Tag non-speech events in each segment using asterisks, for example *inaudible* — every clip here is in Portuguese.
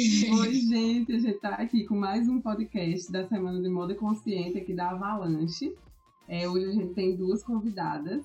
Oi, *laughs* gente, a gente está aqui com mais um podcast da Semana de Moda Consciente aqui da Avalanche. É, hoje a gente tem duas convidadas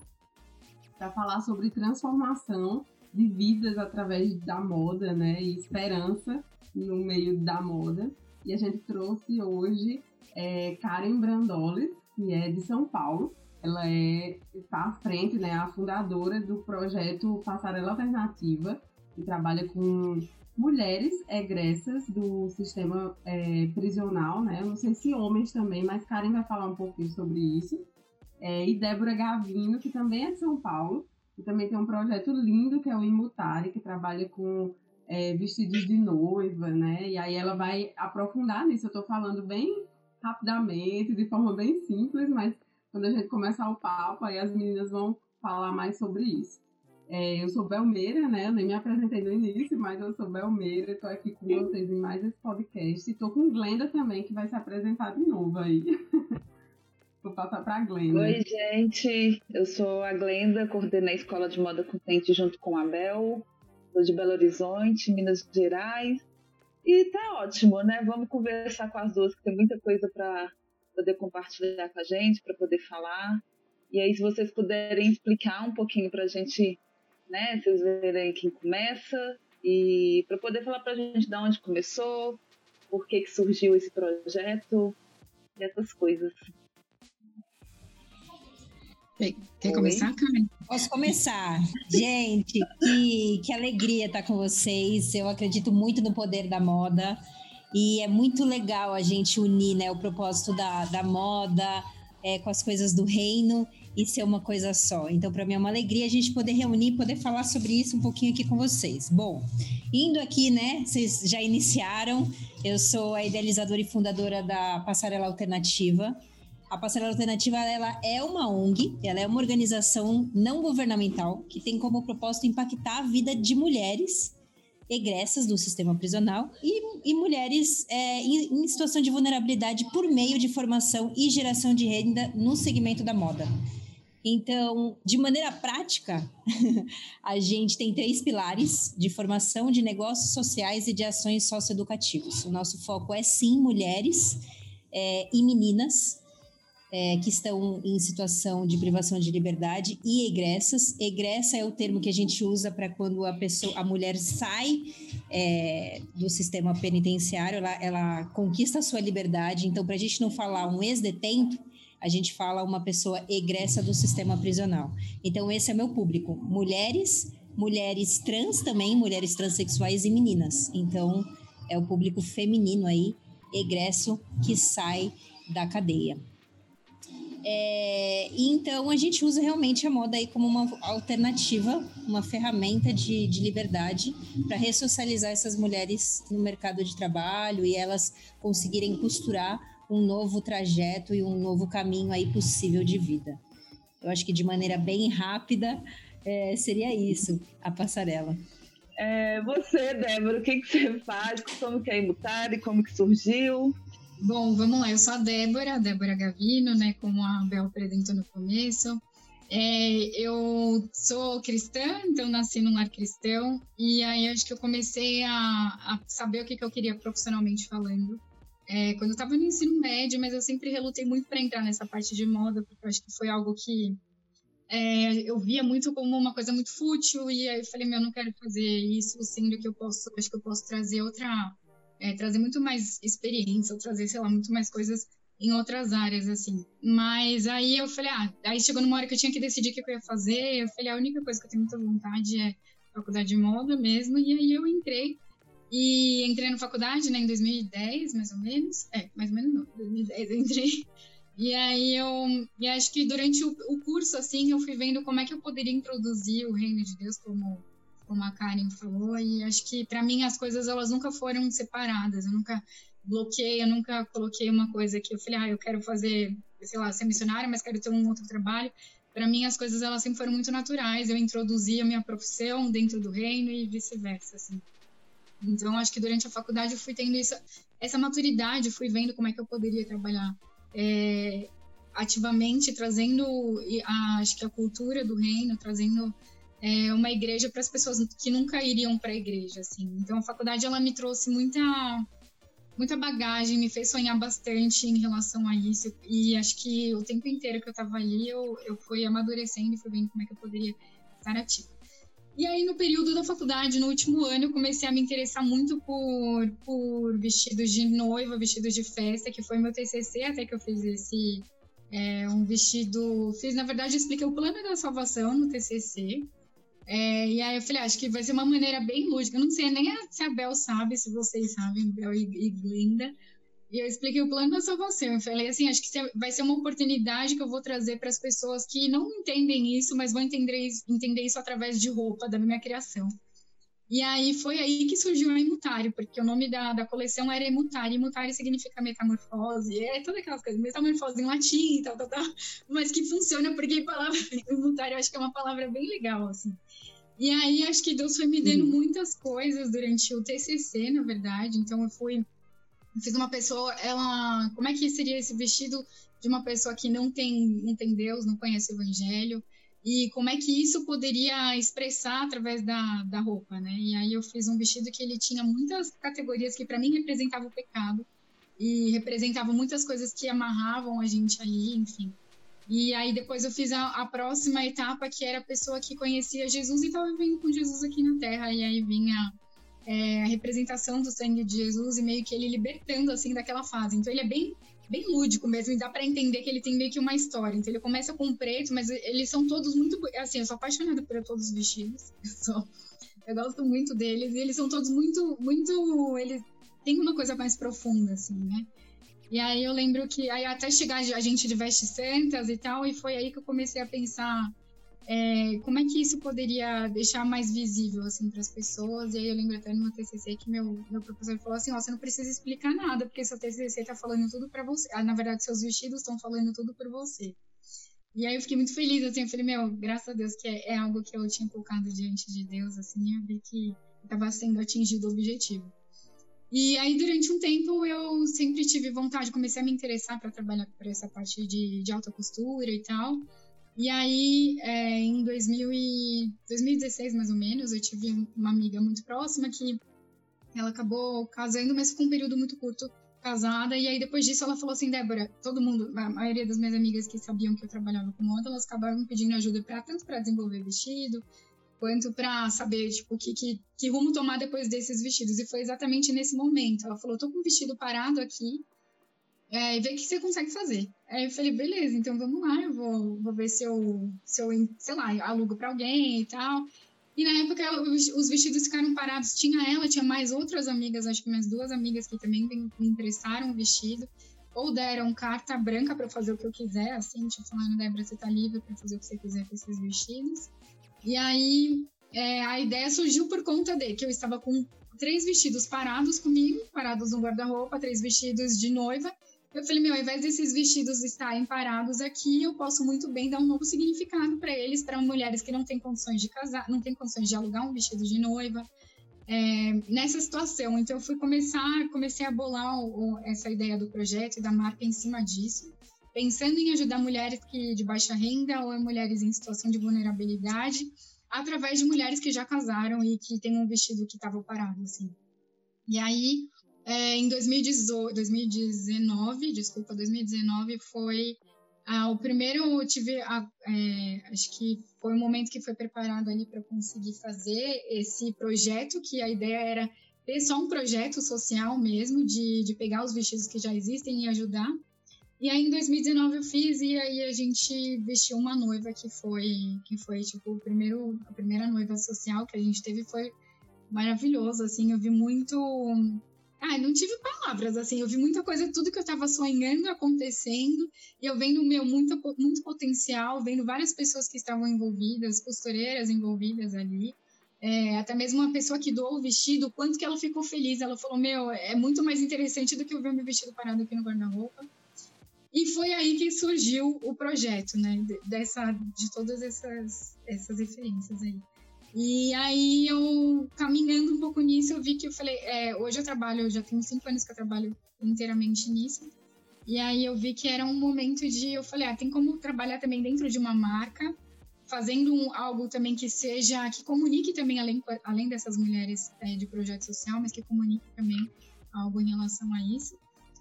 para falar sobre transformação de vidas através da moda, né? E esperança no meio da moda. E a gente trouxe hoje é, Karen Brandoles, que é de São Paulo. Ela é, está à frente, né, a fundadora do projeto Passarela Alternativa, que trabalha com mulheres egressas do sistema é, prisional, né? Eu não sei se homens também, mas Karen vai falar um pouquinho sobre isso. É, e Débora Gavino, que também é de São Paulo, e também tem um projeto lindo que é o Imutare, que trabalha com é, vestidos de noiva, né? E aí ela vai aprofundar nisso. Eu tô falando bem rapidamente, de forma bem simples, mas quando a gente começar o papo, aí as meninas vão falar mais sobre isso. É, eu sou Belmeira, né? Eu nem me apresentei no início, mas eu sou Belmeira, estou aqui com vocês em mais esse podcast. Estou com Glenda também, que vai se apresentar de novo aí. *laughs* Vou passar para a Glenda. Oi, gente. Eu sou a Glenda, coordenei a Escola de Moda Consciente junto com a Bel. Sou de Belo Horizonte, Minas Gerais. E tá ótimo, né? Vamos conversar com as duas, que tem muita coisa para poder compartilhar com a gente, para poder falar. E aí, se vocês puderem explicar um pouquinho para a gente, né? Vocês verem quem começa e para poder falar para a gente de onde começou, por que, que surgiu esse projeto e essas coisas. Quer começar, Karen? Posso começar. Gente, que, que alegria estar com vocês. Eu acredito muito no poder da moda. E é muito legal a gente unir né, o propósito da, da moda é, com as coisas do reino e ser uma coisa só. Então, para mim é uma alegria a gente poder reunir poder falar sobre isso um pouquinho aqui com vocês. Bom, indo aqui, né? Vocês já iniciaram. Eu sou a idealizadora e fundadora da Passarela Alternativa. A Passarela Alternativa ela é uma ONG, ela é uma organização não governamental que tem como propósito impactar a vida de mulheres egressas do sistema prisional e, e mulheres é, em, em, situação de vulnerabilidade por meio de formação e geração de renda no segmento da moda. Então, de maneira prática, *laughs* a gente tem três pilares de formação de negócios sociais e de ações socioeducativas. O nosso foco é sim mulheres é, e meninas é, que estão em situação de privação de liberdade e egressas. Egressa é o termo que a gente usa para quando a pessoa, a mulher sai é, do sistema penitenciário, ela, ela conquista a sua liberdade. Então, para a gente não falar um ex-detento, a gente fala uma pessoa egressa do sistema prisional. Então, esse é meu público: mulheres, mulheres trans também, mulheres transexuais e meninas. Então, é o público feminino aí, egresso, que sai da cadeia. É, então a gente usa realmente a moda aí como uma alternativa, uma ferramenta de, de liberdade para ressocializar essas mulheres no mercado de trabalho e elas conseguirem costurar um novo trajeto e um novo caminho aí possível de vida. Eu acho que de maneira bem rápida é, seria isso, a passarela. É, você, Débora, o que, que você faz? Como que é Imutar e como que surgiu? Bom, vamos lá. Eu sou a Débora, a Débora Gavino, né? Como a Bel apresentou no começo. É, eu sou cristã, então nasci num lar cristão. E aí acho que eu comecei a, a saber o que, que eu queria profissionalmente falando. É, quando eu estava no ensino médio, mas eu sempre relutei muito para entrar nessa parte de moda, porque eu acho que foi algo que é, eu via muito como uma coisa muito fútil. E aí eu falei, meu, eu não quero fazer isso, sendo que eu posso, acho que eu posso trazer outra é, trazer muito mais experiência, ou trazer, sei lá, muito mais coisas em outras áreas, assim. Mas aí eu falei, ah, aí chegou numa hora que eu tinha que decidir o que eu ia fazer, eu falei, a única coisa que eu tenho muita vontade é faculdade de moda mesmo, e aí eu entrei. E entrei na faculdade, né, em 2010, mais ou menos. É, mais ou menos não, 2010 eu entrei. *laughs* E aí eu e acho que durante o, o curso, assim, eu fui vendo como é que eu poderia introduzir o reino de Deus como como a Karen falou, e acho que para mim as coisas elas nunca foram separadas, eu nunca bloqueei, eu nunca coloquei uma coisa que eu falei, ah, eu quero fazer, sei lá, ser missionária, mas quero ter um outro trabalho. Para mim as coisas elas sempre foram muito naturais, eu introduzi a minha profissão dentro do reino e vice-versa, assim. Então acho que durante a faculdade eu fui tendo isso, essa maturidade, fui vendo como é que eu poderia trabalhar é, ativamente, trazendo, a, acho que a cultura do reino, trazendo é, uma igreja para as pessoas que nunca iriam para a igreja, assim. Então a faculdade ela me trouxe muita muita bagagem, me fez sonhar bastante em relação a isso. E acho que o tempo inteiro que eu estava ali, eu, eu fui amadurecendo e fui vendo como é que eu poderia estar ativa. E aí, no período da faculdade, no último ano, eu comecei a me interessar muito por, por vestidos de noiva, vestidos de festa, que foi meu TCC até que eu fiz esse é, um vestido. Fiz, na verdade, eu expliquei o plano da salvação no TCC. É, e aí eu falei, ah, acho que vai ser uma maneira bem lúdica. Eu não sei nem se a Bel sabe, se vocês sabem, Bel e, e Glenda. E eu expliquei o plano da salvação. Eu falei assim, acho que vai ser uma oportunidade que eu vou trazer para as pessoas que não entendem isso, mas vão entender, entender isso através de roupa, da minha criação. E aí foi aí que surgiu a Imutário, porque o nome da, da coleção era Imutário. Imutário significa metamorfose, é todas aquelas coisas, metamorfose em latim, tal, tal, tal, mas que funciona porque a palavra *laughs* Imutário eu acho que é uma palavra bem legal, assim. E aí acho que Deus foi me dando muitas coisas durante o TCC, na verdade. Então eu fui fiz uma pessoa, ela, como é que seria esse vestido de uma pessoa que não tem, não tem Deus, não conhece o Evangelho? E como é que isso poderia expressar através da, da roupa, né? E aí eu fiz um vestido que ele tinha muitas categorias que para mim representavam o pecado e representavam muitas coisas que amarravam a gente ali, enfim. E aí depois eu fiz a, a, próxima etapa, que era a pessoa que conhecia Jesus e estava vivendo com Jesus aqui na Terra. E aí vinha é, a representação do sangue de Jesus e meio que ele libertando, assim, daquela fase. Então ele é bem, bem lúdico mesmo e dá para entender que ele tem meio que uma história. Então ele começa com preto, mas eles são todos muito... Assim, eu sou apaixonada por todos os vestidos. *laughs* Eu, sou, eu gosto muito deles e eles são todos muito, muito... Eles têm uma coisa mais profunda, assim, né? E aí eu lembro que aí até chegar a gente de vestes santas e tal, e foi aí que eu comecei a pensar é, como é que isso poderia deixar mais visível assim para as pessoas. E aí eu lembro até no meu TCC que meu, meu professor falou assim: ó, você não precisa explicar nada, porque seu TCC está falando tudo para você. Ah, na verdade, seus vestidos estão falando tudo por você. E aí eu fiquei muito feliz, assim, eu falei, meu, graças a Deus que é, é algo que eu tinha colocado diante de Deus, assim, e eu vi que estava sendo atingido o objetivo. E aí, durante um tempo, eu sempre tive vontade, comecei a me interessar para trabalhar por essa parte de, de alta costura e tal. E aí, é, em 2000 e 2016, mais ou menos, eu tive uma amiga muito próxima que ela acabou casando, mas com um período muito curto casada. E aí, depois disso, ela falou assim: Débora, todo mundo, a maioria das minhas amigas que sabiam que eu trabalhava com moda, elas acabaram pedindo ajuda para tanto para desenvolver vestido, quanto para saber, tipo, que, que, que rumo tomar depois desses vestidos. E foi exatamente nesse momento. Ela falou: tô com um vestido parado aqui, é, e vê o que você consegue fazer. Aí eu falei, beleza, então vamos lá, eu vou, vou ver se eu, se eu, sei lá, alugo para alguém e tal. E na época os vestidos ficaram parados. Tinha ela, tinha mais outras amigas, acho que mais duas amigas que também me emprestaram o vestido. Ou deram carta branca para fazer o que eu quiser, assim, tipo, falando, Débora, você tá livre para fazer o que você quiser com esses vestidos. E aí é, a ideia surgiu por conta de que eu estava com três vestidos parados comigo, parados no guarda-roupa, três vestidos de noiva. Eu falei, meu, ao invés desses vestidos estarem parados aqui, eu posso muito bem dar um novo significado para eles, para mulheres que não têm condições de casar, não têm condições de alugar um vestido de noiva. É, nessa situação, então eu fui começar, comecei a bolar o, o, essa ideia do projeto e da marca em cima disso, pensando em ajudar mulheres que de baixa renda ou mulheres em situação de vulnerabilidade, através de mulheres que já casaram e que têm um vestido que estava parado, assim. E aí é, em 2018, 2019, desculpa, 2019 foi ah, o primeiro eu tive, ah, é, acho que foi o momento que foi preparado ali para conseguir fazer esse projeto, que a ideia era ter só um projeto social mesmo, de, de pegar os vestidos que já existem e ajudar. E aí em 2019 eu fiz e aí a gente vestiu uma noiva que foi que foi tipo o primeiro a primeira noiva social que a gente teve foi maravilhoso assim, eu vi muito Ai, não tive palavras, assim, eu vi muita coisa, tudo que eu estava sonhando acontecendo, e eu vendo, meu, muito, muito potencial, vendo várias pessoas que estavam envolvidas, costureiras envolvidas ali, é, até mesmo uma pessoa que doou o vestido, quanto que ela ficou feliz, ela falou, meu, é muito mais interessante do que eu ver meu vestido parado aqui no guarda-roupa, e foi aí que surgiu o projeto, né, dessa, de todas essas, essas referências aí. E aí eu, caminhando um pouco nisso, eu vi que eu falei, é, hoje eu trabalho, eu já tenho cinco anos que eu trabalho inteiramente nisso. E aí eu vi que era um momento de, eu falei, ah, tem como trabalhar também dentro de uma marca fazendo um, algo também que seja, que comunique também, além, além dessas mulheres é, de projeto social, mas que comunique também algo em relação a isso.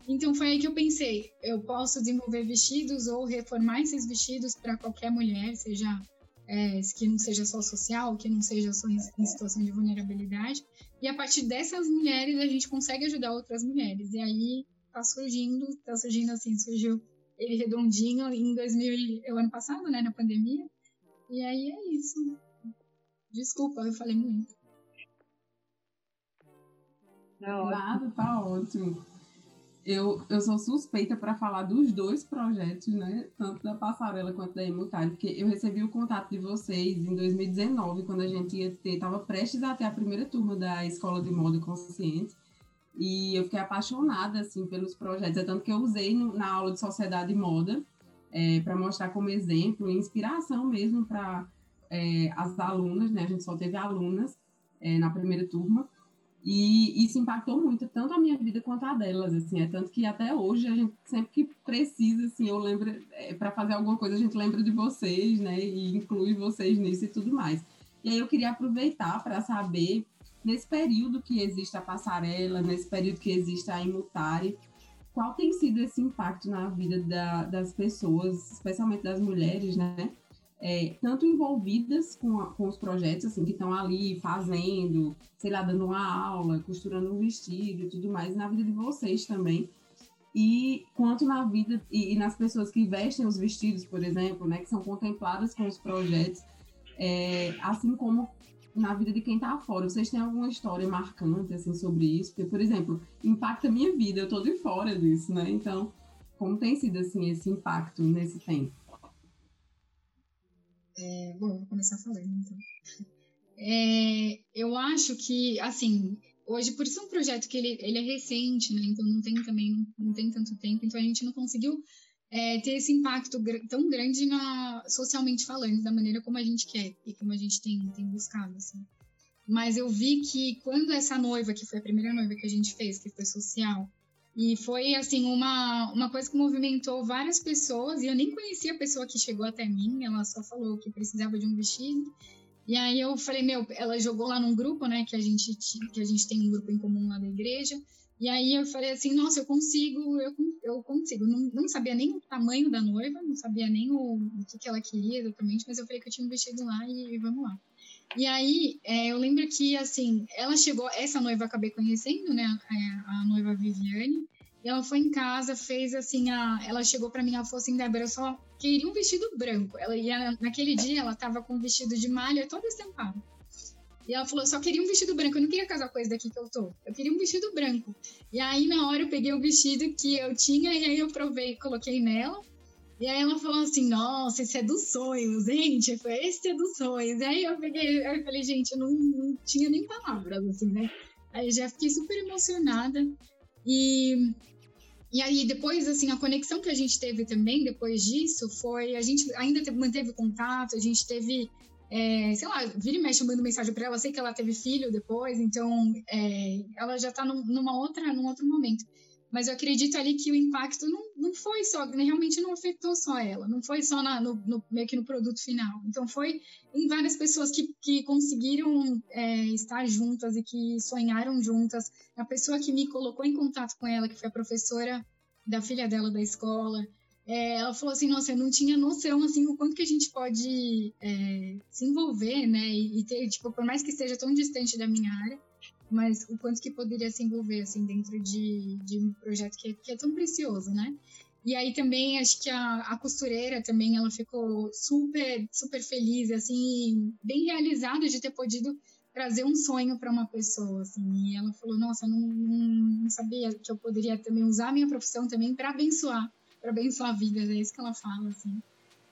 Então foi aí que eu pensei, eu posso desenvolver vestidos ou reformar esses vestidos para qualquer mulher, seja é, que não seja só social, que não seja só em, em, situação de vulnerabilidade. E a partir dessas mulheres a gente consegue ajudar outras mulheres. E aí tá surgindo, tá surgindo assim, surgiu ele redondinho em 2000, o ano passado, né, na pandemia. E aí é isso. Desculpa, eu falei muito. Tá Nada, tá ótimo. Eu, eu sou suspeita para falar dos dois projetos, né? Tanto da Passarela quanto da Emutário, porque eu recebi o contato de vocês em 2019, quando a gente ia ter, estava prestes a ter a primeira turma da Escola de Moda Consciente. E eu fiquei apaixonada, assim, pelos projetos. É tanto que eu usei no, na aula de Sociedade e Moda, é, para mostrar como exemplo e inspiração mesmo para é, as alunas, né? A gente só teve alunas é, na primeira turma. E isso impactou muito, tanto a minha vida quanto a delas, assim, é tanto que até hoje a gente sempre que precisa, assim, eu lembro, é, para fazer alguma coisa a gente lembra de vocês, né, e inclui vocês nisso e tudo mais. E aí eu queria aproveitar para saber, nesse período que existe a passarela, nesse período que existe a Imutare, qual tem sido esse impacto na vida da, das pessoas, especialmente das mulheres, né, é, tanto envolvidas com, a, com os projetos, assim, que estão ali fazendo, sei lá, dando uma aula, costurando um vestido e tudo mais, na vida de vocês também. E quanto na vida e, e nas pessoas que vestem os vestidos, por exemplo, né, que são contempladas com os projetos, é, assim como na vida de quem está fora. Vocês têm alguma história marcante assim sobre isso? Porque, por exemplo, impacta a minha vida, eu estou de fora disso, né? Então, como tem sido assim esse impacto nesse tempo? É, bom, vou começar falando então. É, eu acho que, assim, hoje, por é um projeto que ele, ele é recente, né? Então não tem também, não tem tanto tempo, então a gente não conseguiu é, ter esse impacto gr tão grande na, socialmente falando, da maneira como a gente quer e como a gente tem, tem buscado, assim. Mas eu vi que quando essa noiva, que foi a primeira noiva que a gente fez, que foi social, e foi, assim, uma, uma coisa que movimentou várias pessoas. E eu nem conhecia a pessoa que chegou até mim. Ela só falou que precisava de um vestido. E aí eu falei, meu, ela jogou lá num grupo, né? Que a gente, que a gente tem um grupo em comum lá da igreja. E aí eu falei assim, nossa, eu consigo, eu, eu consigo. Não, não sabia nem o tamanho da noiva, não sabia nem o, o que, que ela queria exatamente, mas eu falei que eu tinha um vestido lá e, e vamos lá. E aí, é, eu lembro que, assim, ela chegou, essa noiva eu acabei conhecendo, né, a, a noiva Viviane, e ela foi em casa, fez assim, a, ela chegou para mim, ela falou assim, Débora, eu só queria um vestido branco. Ela ia, naquele dia, ela tava com um vestido de malha todo estampado. E ela falou, só queria um vestido branco, eu não queria casar com esse daqui que eu tô. Eu queria um vestido branco. E aí, na hora, eu peguei o vestido que eu tinha, e aí eu provei, coloquei nela. E aí ela falou assim, nossa, esse é dos sonhos, gente, foi esse é dos sonhos. E aí eu peguei, eu falei, gente, eu não, não tinha nem palavras, assim, né? Aí já fiquei super emocionada. E, e aí depois, assim, a conexão que a gente teve também depois disso foi, a gente ainda teve, manteve contato, a gente teve, é, sei lá, vira e mexe, eu mando mensagem para ela, sei que ela teve filho depois, então é, ela já tá num, numa outra, num outro momento. Mas eu acredito ali que o impacto não, não foi só, realmente não afetou só ela, não foi só na, no, no, meio que no produto final. Então foi em várias pessoas que, que conseguiram é, estar juntas e que sonharam juntas. A pessoa que me colocou em contato com ela, que foi a professora da filha dela da escola, é, ela falou assim, nossa, eu não tinha noção, assim, o quanto que a gente pode é, se envolver, né, e, e ter, tipo, por mais que esteja tão distante da minha área, mas o quanto que poderia se envolver assim dentro de, de um projeto que é, que é tão precioso, né? E aí também acho que a, a costureira também ela ficou super super feliz assim, bem realizada de ter podido trazer um sonho para uma pessoa assim. E ela falou: "Nossa, não, não, não sabia que eu poderia também usar a minha profissão também para abençoar, para abençoar vidas". É isso que ela fala assim.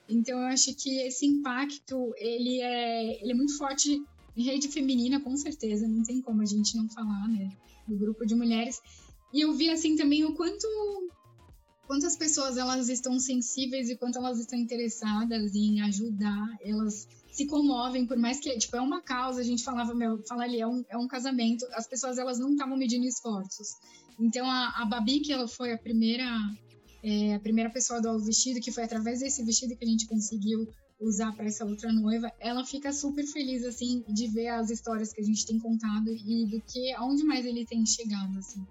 Então eu acho que esse impacto ele é, ele é muito forte rede feminina, com certeza, não tem como a gente não falar, né? Do grupo de mulheres. E eu vi, assim, também o quanto quantas pessoas elas estão sensíveis e quanto elas estão interessadas em ajudar, elas se comovem, por mais que, tipo, é uma causa, a gente falava, meu, fala ali, é um, é um casamento, as pessoas, elas não estavam medindo esforços. Então, a, a Babi, que ela foi a primeira, é, a primeira pessoa a dar o vestido, que foi através desse vestido que a gente conseguiu usar para essa outra noiva, ela fica super feliz assim de ver as histórias que a gente tem contado e do que aonde mais ele tem chegado assim.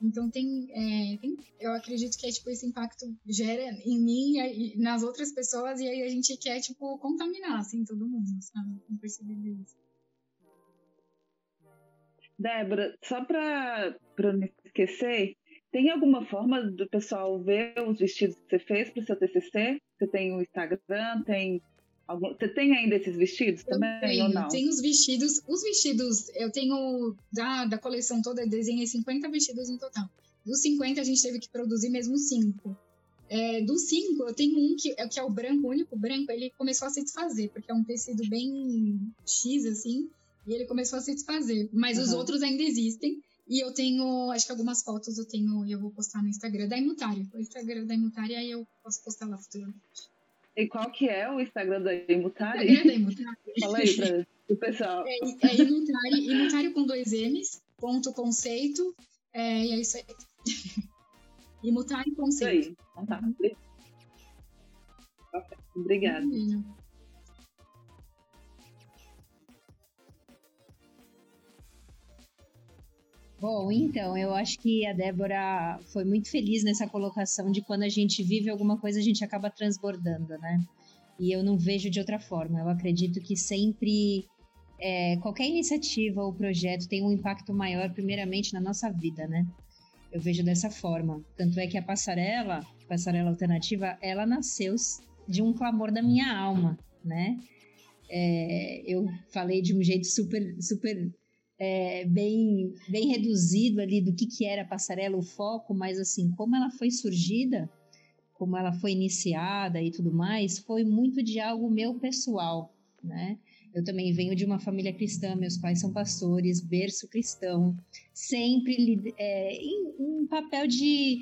Então tem, é, tem, eu acredito que é, tipo esse impacto gera em mim e nas outras pessoas e aí a gente quer tipo contaminar assim todo mundo, sabe? Não perceber isso. Débora, só para não esquecer, tem alguma forma do pessoal ver os vestidos que você fez para o seu TCC? Você tem o Instagram, tem algum... Você tem ainda esses vestidos também tenho, ou não? Tem os vestidos, os vestidos, eu tenho da, da coleção toda, desenhei 50 vestidos no total. Dos 50 a gente teve que produzir mesmo 5. É, dos 5, eu tenho um que, que é o branco, o único branco, ele começou a se desfazer, porque é um tecido bem X, assim, e ele começou a se desfazer. Mas uhum. os outros ainda existem. E eu tenho, acho que algumas fotos eu tenho e eu vou postar no Instagram da Imutária. O Instagram da Imutária, aí eu posso postar lá futuramente. E qual que é o Instagram da Imutária? Instagram da Imutária. Fala aí pra o pessoal. *laughs* É, é Imutária, Imutária com dois M's, ponto conceito, é, e é isso aí. *laughs* Imutária conceito. Isso aí. Então tá. Obrigada. Bom, então, eu acho que a Débora foi muito feliz nessa colocação de quando a gente vive alguma coisa, a gente acaba transbordando, né? E eu não vejo de outra forma. Eu acredito que sempre é, qualquer iniciativa ou projeto tem um impacto maior, primeiramente, na nossa vida, né? Eu vejo dessa forma. Tanto é que a passarela, passarela alternativa, ela nasceu de um clamor da minha alma, né? É, eu falei de um jeito super, super é, bem, bem reduzido ali do que, que era a passarela, o foco, mas assim, como ela foi surgida, como ela foi iniciada e tudo mais, foi muito de algo meu pessoal, né? Eu também venho de uma família cristã, meus pais são pastores, berço cristão, sempre é, em um papel de.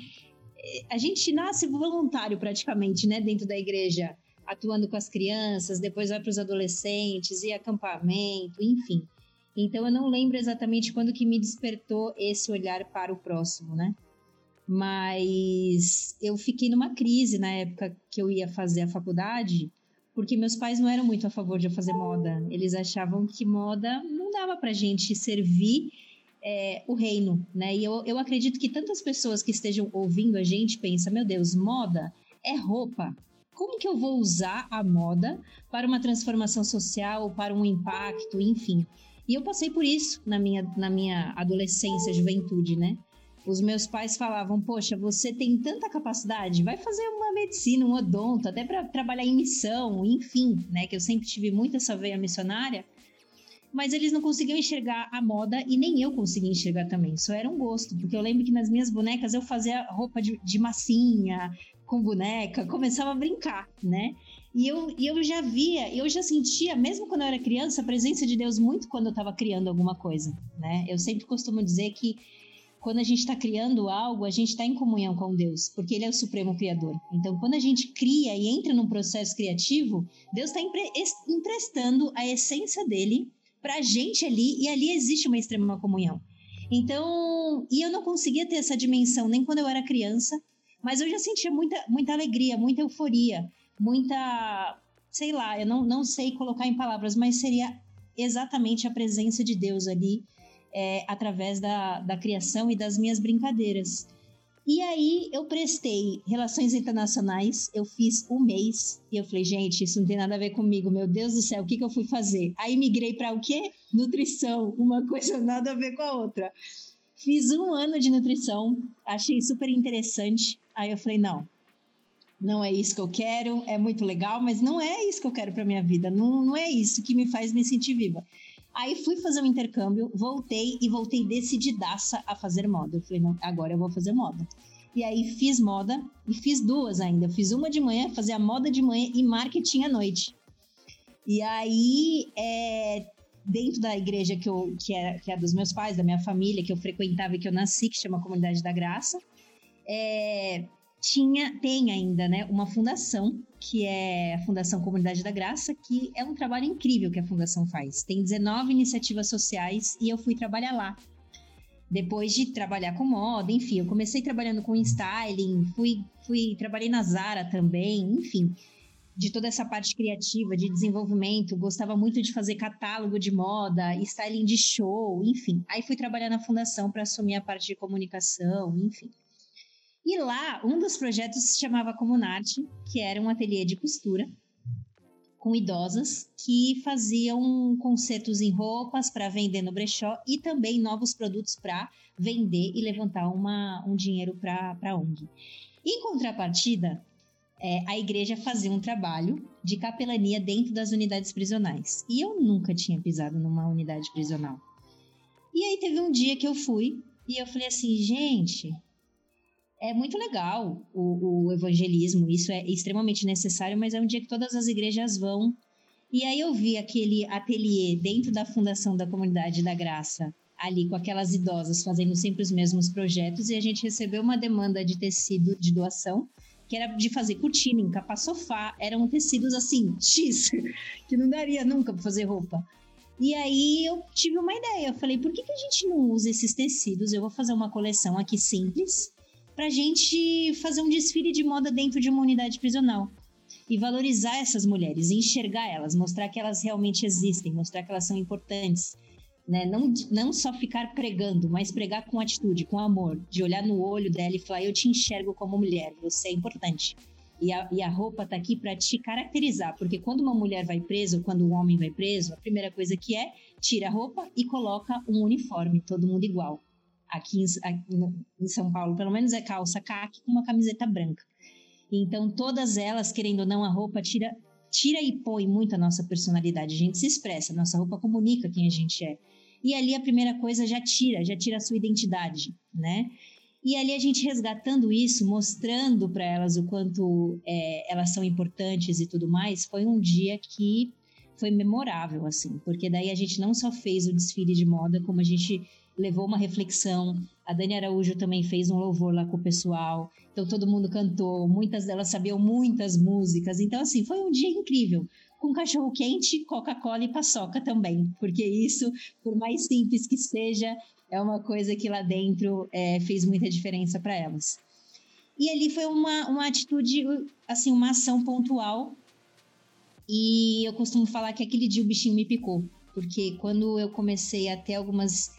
A gente nasce voluntário praticamente, né, dentro da igreja, atuando com as crianças, depois vai para os adolescentes e acampamento, enfim. Então eu não lembro exatamente quando que me despertou esse olhar para o próximo, né? Mas eu fiquei numa crise na época que eu ia fazer a faculdade, porque meus pais não eram muito a favor de eu fazer moda. Eles achavam que moda não dava pra gente servir é, o reino, né? E eu, eu acredito que tantas pessoas que estejam ouvindo a gente pensam, meu Deus, moda é roupa. Como que eu vou usar a moda para uma transformação social, para um impacto, enfim? E eu passei por isso na minha, na minha adolescência, juventude, né? Os meus pais falavam: Poxa, você tem tanta capacidade, vai fazer uma medicina, um odonto, até para trabalhar em missão, enfim, né? Que eu sempre tive muito essa veia missionária. Mas eles não conseguiam enxergar a moda e nem eu conseguia enxergar também. Só era um gosto, porque eu lembro que nas minhas bonecas eu fazia roupa de, de massinha, com boneca, começava a brincar, né? E eu, e eu já via, eu já sentia, mesmo quando eu era criança, a presença de Deus muito quando eu estava criando alguma coisa, né? Eu sempre costumo dizer que quando a gente está criando algo, a gente está em comunhão com Deus, porque Ele é o supremo criador. Então, quando a gente cria e entra num processo criativo, Deus está empre emprestando a essência dele para a gente ali, e ali existe uma extrema comunhão. Então, e eu não conseguia ter essa dimensão nem quando eu era criança, mas eu já sentia muita, muita alegria, muita euforia muita, sei lá, eu não, não sei colocar em palavras, mas seria exatamente a presença de Deus ali é, através da, da criação e das minhas brincadeiras. E aí eu prestei relações internacionais, eu fiz um mês e eu falei, gente, isso não tem nada a ver comigo, meu Deus do céu, o que, que eu fui fazer? Aí migrei para o quê? Nutrição, uma *laughs* coisa nada a ver com a outra. Fiz um ano de nutrição, achei super interessante. Aí eu falei, não, não é isso que eu quero, é muito legal, mas não é isso que eu quero para minha vida, não, não é isso que me faz me sentir viva. Aí fui fazer um intercâmbio, voltei e voltei decididaça a fazer moda. Eu falei, não, agora eu vou fazer moda. E aí fiz moda e fiz duas ainda. Eu fiz uma de manhã, fazia moda de manhã e marketing à noite. E aí, é, dentro da igreja que, eu, que, é, que é dos meus pais, da minha família, que eu frequentava e que eu nasci, que chama Comunidade da Graça, é, tinha, tem ainda, né, uma fundação, que é a Fundação Comunidade da Graça, que é um trabalho incrível que a fundação faz. Tem 19 iniciativas sociais e eu fui trabalhar lá. Depois de trabalhar com moda, enfim, eu comecei trabalhando com styling, fui, fui trabalhei na Zara também, enfim. de toda essa parte criativa, de desenvolvimento, gostava muito de fazer catálogo de moda, styling de show, enfim. Aí fui trabalhar na fundação para assumir a parte de comunicação, enfim. E lá, um dos projetos se chamava Comunarte, que era um ateliê de costura com idosas que faziam concertos em roupas para vender no brechó e também novos produtos para vender e levantar uma, um dinheiro para a ONG. Em contrapartida, é, a igreja fazia um trabalho de capelania dentro das unidades prisionais. E eu nunca tinha pisado numa unidade prisional. E aí teve um dia que eu fui e eu falei assim, gente, é muito legal o, o evangelismo, isso é extremamente necessário, mas é um dia que todas as igrejas vão. E aí eu vi aquele ateliê dentro da fundação da Comunidade da Graça, ali com aquelas idosas fazendo sempre os mesmos projetos, e a gente recebeu uma demanda de tecido de doação que era de fazer cortina, encapar sofá, eram tecidos assim, X, *laughs* que não daria nunca para fazer roupa. E aí eu tive uma ideia, eu falei, por que, que a gente não usa esses tecidos? Eu vou fazer uma coleção aqui simples, pra gente fazer um desfile de moda dentro de uma unidade prisional. E valorizar essas mulheres, enxergar elas, mostrar que elas realmente existem, mostrar que elas são importantes, né? Não, não só ficar pregando, mas pregar com atitude, com amor, de olhar no olho dela e falar: Eu te enxergo como mulher, você é importante. E a, e a roupa tá aqui para te caracterizar, porque quando uma mulher vai presa ou quando um homem vai preso, a primeira coisa que é, tira a roupa e coloca um uniforme, todo mundo igual. Aqui em, em São Paulo, pelo menos é calça caque com uma camiseta branca. Então, todas elas, querendo ou não, a roupa tira, tira e põe muito a nossa personalidade. A gente se expressa, nossa roupa comunica quem a gente é. E ali a primeira coisa já tira, já tira a sua identidade, né? E ali a gente resgatando isso, mostrando para elas o quanto é, elas são importantes e tudo mais, foi um dia que foi memorável, assim, porque daí a gente não só fez o desfile de moda, como a gente levou uma reflexão. A Dani Araújo também fez um louvor lá com o pessoal, então todo mundo cantou, muitas delas sabiam muitas músicas, então assim, foi um dia incrível com cachorro quente, Coca-Cola e paçoca também, porque isso, por mais simples que seja, é uma coisa que lá dentro é, fez muita diferença para elas. E ali foi uma, uma atitude, assim, uma ação pontual. E eu costumo falar que aquele dia o bichinho me picou, porque quando eu comecei a ter algumas.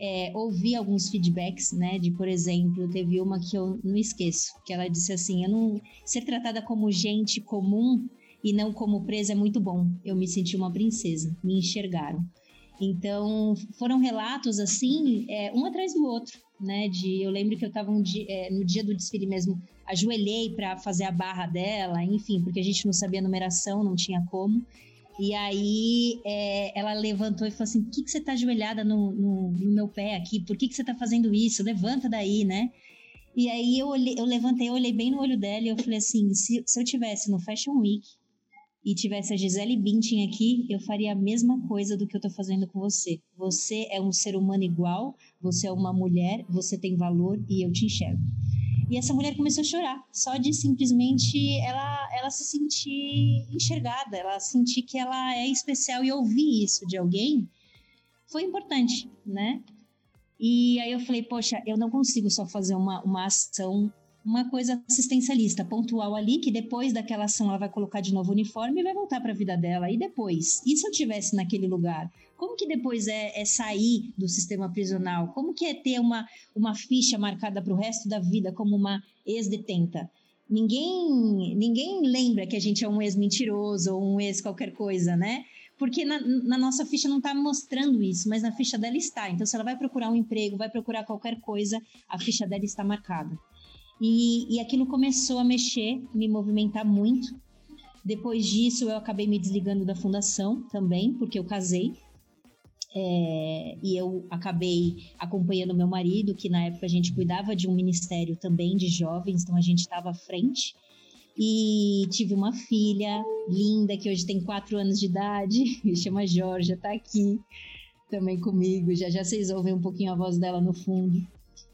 É, ouvir alguns feedbacks, né? De, por exemplo, teve uma que eu não esqueço, que ela disse assim: eu não ser tratada como gente comum e não como presa é muito bom. Eu me senti uma princesa, me enxergaram. Então, foram relatos assim, é, um atrás do outro, né? De, eu lembro que eu estava um é, no dia do desfile mesmo, ajoelhei para fazer a barra dela, enfim, porque a gente não sabia numeração, não tinha como. E aí é, ela levantou e falou assim: Por que, que você está ajoelhada no, no, no, meu pé aqui? Por que, que você está fazendo isso? Levanta daí, né? E aí eu, olhei, eu levantei, eu olhei bem no olho dela e eu falei assim: se, se eu tivesse no Fashion Week e tivesse a Gisele Bündchen aqui, eu faria a mesma coisa do que eu tô fazendo com você. Você é um ser humano igual, você é uma mulher, você tem valor e eu te enxergo. E essa mulher começou a chorar, só de simplesmente ela, ela se sentir enxergada, ela sentir que ela é especial e ouvir isso de alguém foi importante, né? E aí eu falei, poxa, eu não consigo só fazer uma, uma ação uma coisa assistencialista, pontual ali, que depois daquela ação ela vai colocar de novo o uniforme e vai voltar para a vida dela. E depois? E se eu tivesse naquele lugar? Como que depois é, é sair do sistema prisional? Como que é ter uma, uma ficha marcada para o resto da vida como uma ex-detenta? Ninguém, ninguém lembra que a gente é um ex-mentiroso ou um ex qualquer coisa, né? porque na, na, nossa ficha não está mostrando isso, mas na ficha dela está. Então, se ela vai procurar um emprego, vai procurar qualquer coisa, a ficha dela está marcada. E, e aquilo começou a mexer, me movimentar muito. Depois disso, eu acabei me desligando da fundação também, porque eu casei. É, e eu acabei acompanhando meu marido, que na época a gente cuidava de um ministério também de jovens, então a gente estava à frente. E tive uma filha linda, que hoje tem quatro anos de idade, *laughs* chama Georgia, tá aqui também comigo. Já já vocês ouvem um pouquinho a voz dela no fundo.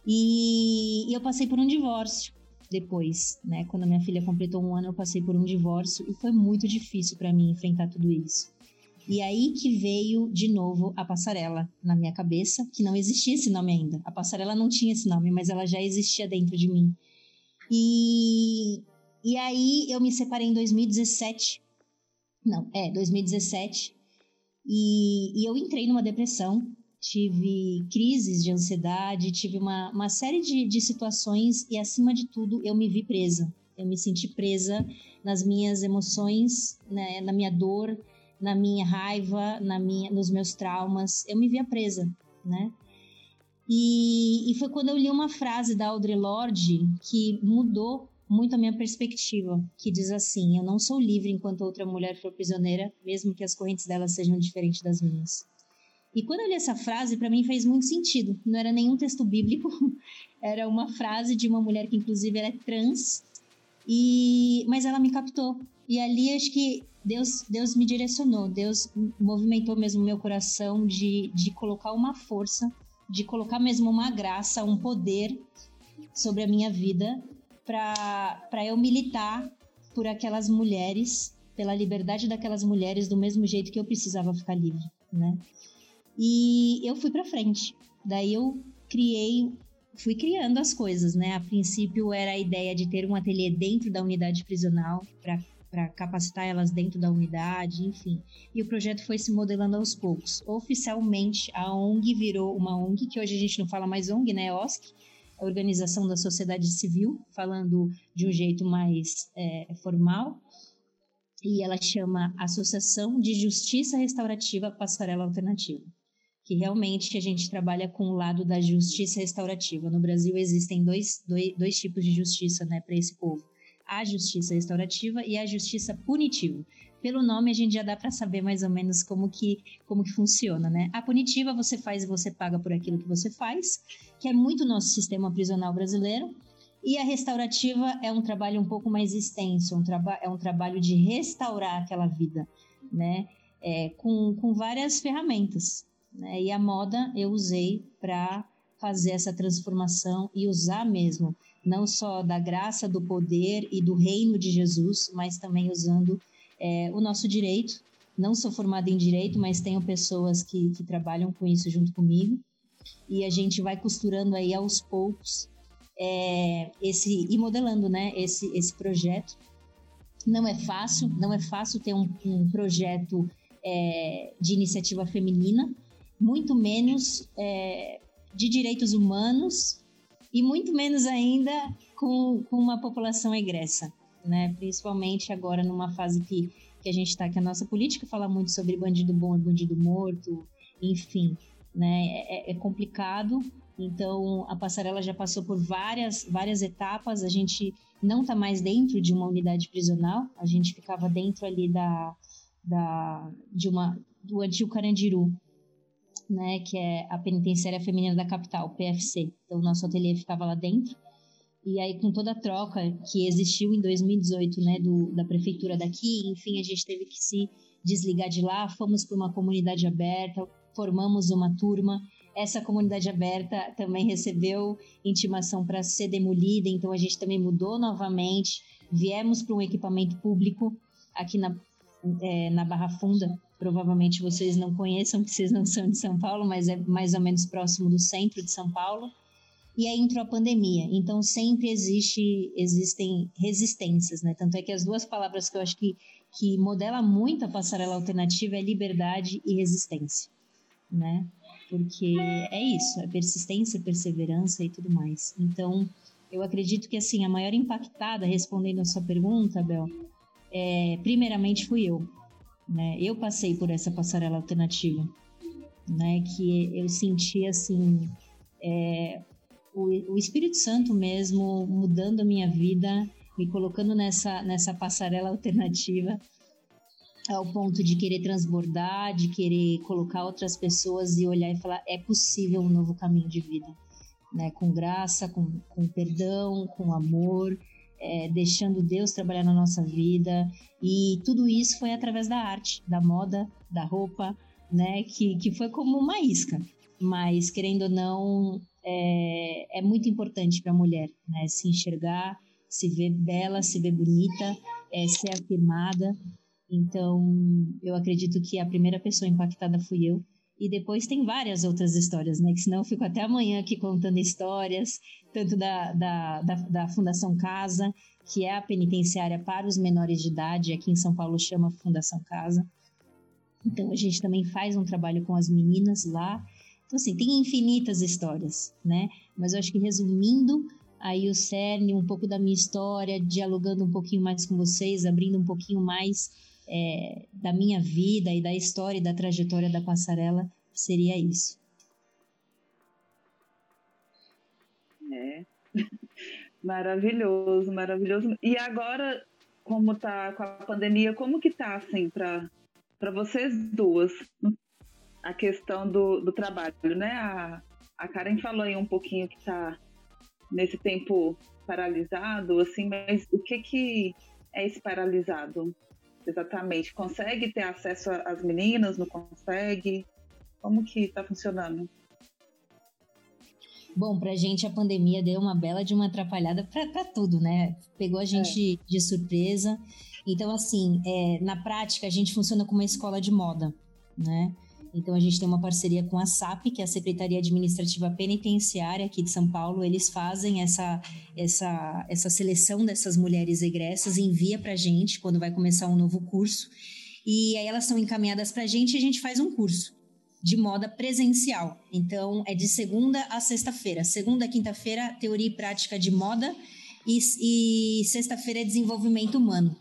E, e eu passei por um divórcio depois, né? Quando minha filha completou um ano, eu passei por um divórcio e foi muito difícil para mim enfrentar tudo isso. E aí que veio de novo a passarela na minha cabeça, que não existia esse nome ainda. A passarela não tinha esse nome, mas ela já existia dentro de mim. E, E aí eu me separei em 2017. Não, é, 2017. E, e eu entrei numa depressão, tive crises de ansiedade, tive uma, uma série de, de situações e, acima de tudo, eu me vi presa. Eu me senti presa nas minhas emoções, né, na minha dor, na minha raiva, na minha, nos meus traumas. Eu me via presa, né? E, e foi quando eu li uma frase da Audre Lorde que mudou muito a minha perspectiva, que diz assim: Eu não sou livre enquanto outra mulher for prisioneira, mesmo que as correntes dela sejam diferentes das minhas. E quando eu li essa frase, para mim fez muito sentido. Não era nenhum texto bíblico, *laughs* era uma frase de uma mulher que, inclusive, era trans, e mas ela me captou. E ali acho que Deus, Deus me direcionou, Deus movimentou mesmo meu coração de, de colocar uma força, de colocar mesmo uma graça, um poder sobre a minha vida para eu militar por aquelas mulheres, pela liberdade daquelas mulheres do mesmo jeito que eu precisava ficar livre, né? E eu fui para frente. Daí eu criei, fui criando as coisas, né? A princípio era a ideia de ter um ateliê dentro da unidade prisional para capacitar elas dentro da unidade, enfim. E o projeto foi se modelando aos poucos. Oficialmente, a ONG virou uma ONG, que hoje a gente não fala mais ONG, né? OSC, a Organização da Sociedade Civil, falando de um jeito mais é, formal. E ela chama Associação de Justiça Restaurativa Passarela Alternativa que realmente a gente trabalha com o lado da justiça restaurativa. No Brasil existem dois, dois, dois tipos de justiça né, para esse povo: a justiça restaurativa e a justiça punitiva. Pelo nome a gente já dá para saber mais ou menos como que, como que funciona, né? A punitiva você faz e você paga por aquilo que você faz, que é muito nosso sistema prisional brasileiro. E a restaurativa é um trabalho um pouco mais extenso, um é um trabalho de restaurar aquela vida, né? É, com, com várias ferramentas. Né? E a moda eu usei para fazer essa transformação e usar mesmo, não só da graça, do poder e do reino de Jesus, mas também usando é, o nosso direito. Não sou formada em direito, mas tenho pessoas que, que trabalham com isso junto comigo. E a gente vai costurando aí aos poucos é, esse e modelando, né, esse, esse projeto. Não é fácil, não é fácil ter um, um projeto é, de iniciativa feminina, muito menos é, de direitos humanos e muito menos ainda com, com uma população egressa, né? Principalmente agora numa fase que, que a gente está, que a nossa política fala muito sobre bandido bom e bandido morto, enfim, né? É, é complicado. Então a passarela já passou por várias várias etapas. A gente não está mais dentro de uma unidade prisional. A gente ficava dentro ali da, da de uma do antigo Carandiru, né, que é a penitenciária feminina da capital, PFC. Então, nosso ateliê ficava lá dentro. E aí, com toda a troca que existiu em 2018, né, do, da prefeitura daqui, enfim, a gente teve que se desligar de lá, fomos para uma comunidade aberta, formamos uma turma. Essa comunidade aberta também recebeu intimação para ser demolida, então a gente também mudou novamente. Viemos para um equipamento público aqui na, é, na Barra Funda, provavelmente vocês não conheçam, porque vocês não são de São Paulo, mas é mais ou menos próximo do centro de São Paulo. E aí entrou a pandemia, então sempre existe, existem resistências, né? Tanto é que as duas palavras que eu acho que, que modela muito a passarela alternativa é liberdade e resistência, né? Porque é isso, é persistência, perseverança e tudo mais. Então, eu acredito que assim, a maior impactada, respondendo a sua pergunta, Bel, é, primeiramente fui eu, né? Eu passei por essa passarela alternativa, né? Que eu senti assim é, o, o Espírito Santo mesmo mudando a minha vida, me colocando nessa nessa passarela alternativa ao ponto de querer transbordar, de querer colocar outras pessoas e olhar e falar é possível um novo caminho de vida, né? Com graça, com, com perdão, com amor é, deixando Deus trabalhar na nossa vida. E tudo isso foi através da arte, da moda, da roupa, né? Que, que foi como uma isca. Mas, querendo ou não, é, é muito importante para a mulher, né? Se enxergar, se ver bela, se ver bonita, é, ser afirmada. Então, eu acredito que a primeira pessoa impactada fui eu. E depois tem várias outras histórias, né? Que senão eu fico até amanhã aqui contando histórias, tanto da, da, da, da Fundação Casa, que é a penitenciária para os menores de idade, aqui em São Paulo chama Fundação Casa. Então a gente também faz um trabalho com as meninas lá. Então, assim, tem infinitas histórias, né? Mas eu acho que resumindo, aí o cerne, um pouco da minha história, dialogando um pouquinho mais com vocês, abrindo um pouquinho mais é, da minha vida e da história e da trajetória da passarela, seria isso. É. *laughs* Maravilhoso, maravilhoso. E agora, como tá com a pandemia, como que tá assim para vocês duas a questão do, do trabalho, né? A, a Karen falou aí um pouquinho que tá nesse tempo paralisado, assim, mas o que que é esse paralisado? Exatamente. Consegue ter acesso às meninas? Não consegue? Como que está funcionando? Bom, pra gente a pandemia deu uma bela de uma atrapalhada para tudo, né? Pegou a gente é. de surpresa. Então, assim, é, na prática, a gente funciona como uma escola de moda, né? Então, a gente tem uma parceria com a SAP, que é a Secretaria Administrativa Penitenciária aqui de São Paulo. Eles fazem essa, essa, essa seleção dessas mulheres egressas, envia para a gente quando vai começar um novo curso. E aí elas são encaminhadas para a gente e a gente faz um curso de moda presencial. Então, é de segunda a sexta-feira. Segunda, quinta-feira, teoria e prática de moda e, e sexta-feira é desenvolvimento humano.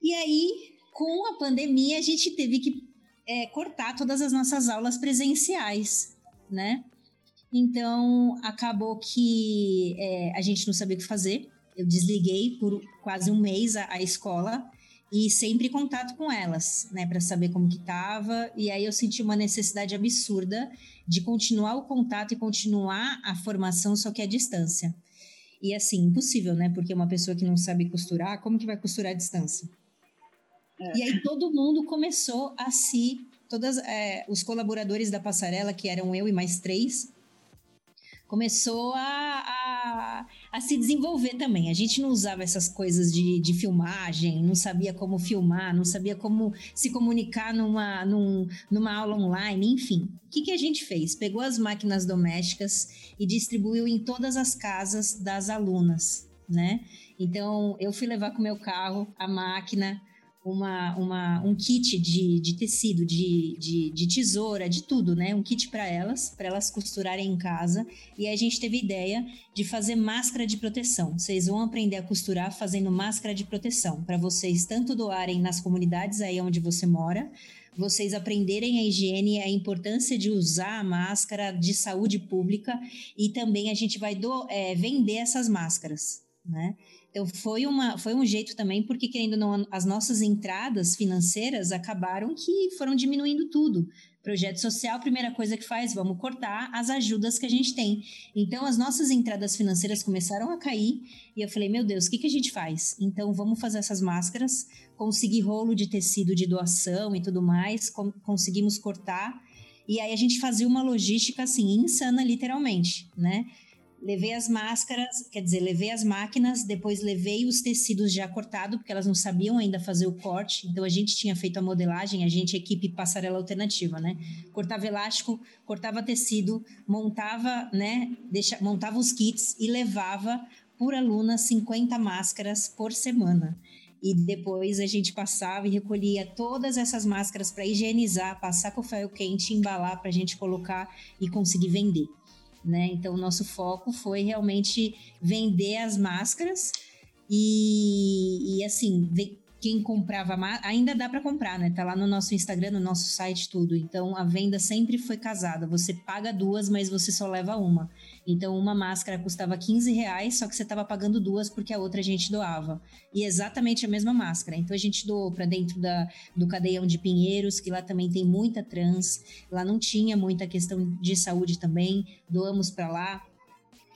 E aí, com a pandemia, a gente teve que é, cortar todas as nossas aulas presenciais, né? Então, acabou que é, a gente não sabia o que fazer. Eu desliguei por quase um mês a, a escola e sempre contato com elas, né, para saber como que tava. E aí eu senti uma necessidade absurda de continuar o contato e continuar a formação, só que à distância. E assim, impossível, né? Porque uma pessoa que não sabe costurar, como que vai costurar à distância? É. E aí todo mundo começou a se. Todos é, os colaboradores da passarela, que eram eu e mais três, começou a, a, a, se desenvolver também. A gente não usava essas coisas de, de filmagem, não sabia como filmar, não sabia como se comunicar numa, num, numa aula online, enfim. O que, que a gente fez? Pegou as máquinas domésticas e distribuiu em todas as casas das alunas, né? Então, eu fui levar com meu carro a máquina, uma, uma, um kit de, de tecido, de, de, de tesoura, de tudo, né? Um kit para elas, para elas costurarem em casa. E a gente teve ideia de fazer máscara de proteção. Vocês vão aprender a costurar fazendo máscara de proteção, para vocês tanto doarem nas comunidades aí onde você mora, vocês aprenderem a higiene, a importância de usar a máscara de saúde pública e também a gente vai do, é, vender essas máscaras, né? Então foi, uma, foi um jeito também, porque querendo não, as nossas entradas financeiras acabaram que foram diminuindo tudo. Projeto social, primeira coisa que faz, vamos cortar as ajudas que a gente tem. Então as nossas entradas financeiras começaram a cair e eu falei, meu Deus, o que, que a gente faz? Então vamos fazer essas máscaras, conseguir rolo de tecido de doação e tudo mais, conseguimos cortar. E aí a gente fazia uma logística assim, insana, literalmente, né? Levei as máscaras, quer dizer, levei as máquinas, depois levei os tecidos já cortados, porque elas não sabiam ainda fazer o corte, então a gente tinha feito a modelagem, a gente, equipe passarela alternativa, né? Cortava elástico, cortava tecido, montava, né, deixa, montava os kits e levava por aluna 50 máscaras por semana. E depois a gente passava e recolhia todas essas máscaras para higienizar, passar com ferro quente, embalar para a gente colocar e conseguir vender né? Então, o nosso foco foi realmente vender as máscaras e, e assim, quem comprava ainda dá para comprar, né? Tá lá no nosso Instagram, no nosso site, tudo. Então a venda sempre foi casada. Você paga duas, mas você só leva uma. Então uma máscara custava 15 reais, só que você estava pagando duas porque a outra a gente doava. E exatamente a mesma máscara. Então a gente doou para dentro da, do cadeião de Pinheiros, que lá também tem muita trans. Lá não tinha muita questão de saúde também. Doamos para lá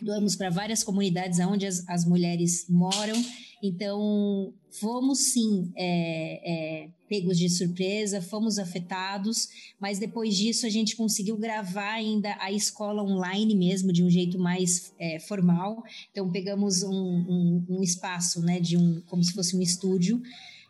doamos para várias comunidades onde as, as mulheres moram. Então, fomos sim é, é, pegos de surpresa, fomos afetados, mas depois disso a gente conseguiu gravar ainda a escola online mesmo, de um jeito mais é, formal. Então, pegamos um, um, um, espaço, né, de um, como se fosse um estúdio,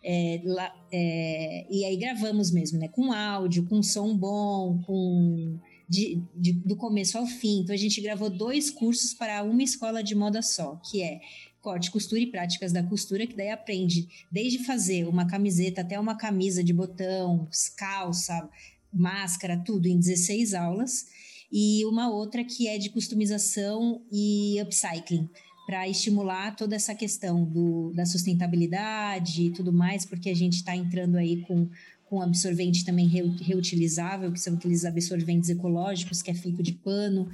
É, lá, é, e aí gravamos mesmo, né? Com áudio, com som bom, com de, de, do começo ao fim. Então a gente gravou dois cursos para uma escola de moda só, que é corte, costura e práticas da costura, que daí aprende desde fazer uma camiseta até uma camisa de botão, calça, máscara, tudo em 16 aulas. E uma outra que é de customização e upcycling para estimular toda essa questão do, da sustentabilidade e tudo mais, porque a gente está entrando aí com, com absorvente também reutilizável, que são aqueles absorventes ecológicos, que é feito de pano,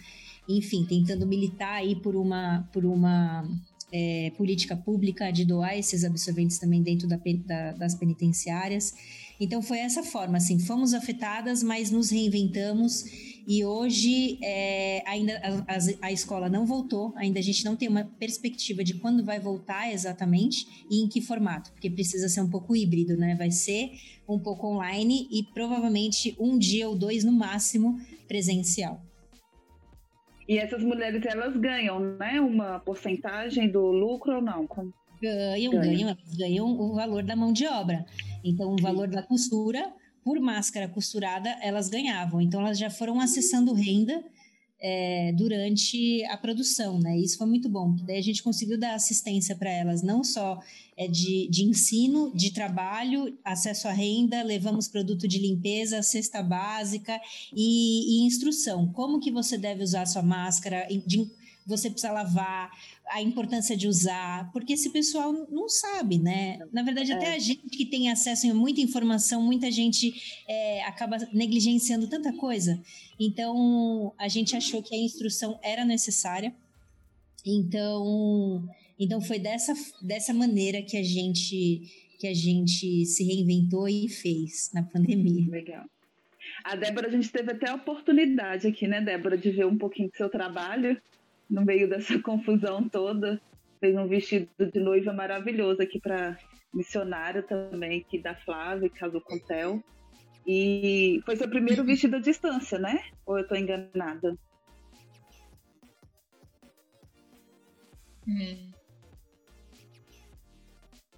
enfim, tentando militar aí por uma, por uma é, política pública de doar esses absorventes também dentro da, da, das penitenciárias. Então foi essa forma, assim, fomos afetadas, mas nos reinventamos e hoje é, ainda a, a, a, escola não voltou, ainda a gente não tem uma perspectiva de quando vai voltar exatamente e em que formato, porque precisa ser um pouco híbrido, né? Vai ser um pouco online e provavelmente um dia ou dois no máximo presencial. E essas mulheres elas ganham, né? Uma porcentagem do lucro ou não? Ganham, ganham, ganham, ganham o valor da mão de obra. Então, o valor da costura por máscara costurada, elas ganhavam. Então, elas já foram acessando renda é, durante a produção, né? Isso foi muito bom, daí a gente conseguiu dar assistência para elas, não só é, de, de ensino, de trabalho, acesso à renda, levamos produto de limpeza, cesta básica e, e instrução. Como que você deve usar sua máscara, de, você precisa lavar, a importância de usar, porque esse pessoal não sabe, né? Na verdade, até é. a gente que tem acesso a muita informação, muita gente é, acaba negligenciando tanta coisa. Então, a gente achou que a instrução era necessária. Então, então foi dessa, dessa maneira que a gente que a gente se reinventou e fez na pandemia. Legal. A Débora, a gente teve até a oportunidade aqui, né, Débora, de ver um pouquinho do seu trabalho no meio dessa *laughs* confusão toda. Fez um vestido de noiva maravilhoso aqui para missionária também, aqui da Flávia, que casou com o Theo. E foi seu primeiro vestido à distância, né? Ou eu estou enganada? *laughs* É.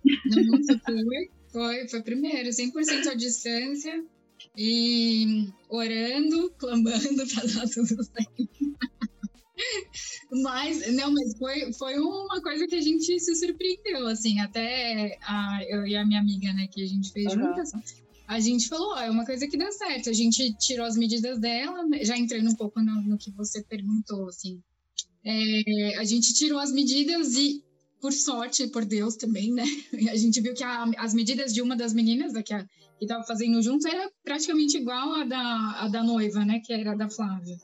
Não, foi, foi, foi primeiro, 100% à distância e orando, clamando para dar tudo certo. Mas, não, mas foi, foi uma coisa que a gente se surpreendeu, assim, até a, eu e a minha amiga, né, que a gente fez uhum. juntas, a gente falou, ó, é uma coisa que dá certo. A gente tirou as medidas dela, né, já entrando um pouco no, no que você perguntou, assim. É, a gente tirou as medidas e, por sorte, por Deus também, né, *laughs* a gente viu que a, as medidas de uma das meninas, da que, a, que tava fazendo junto, era praticamente igual a da, da noiva, né, que era da Flávia.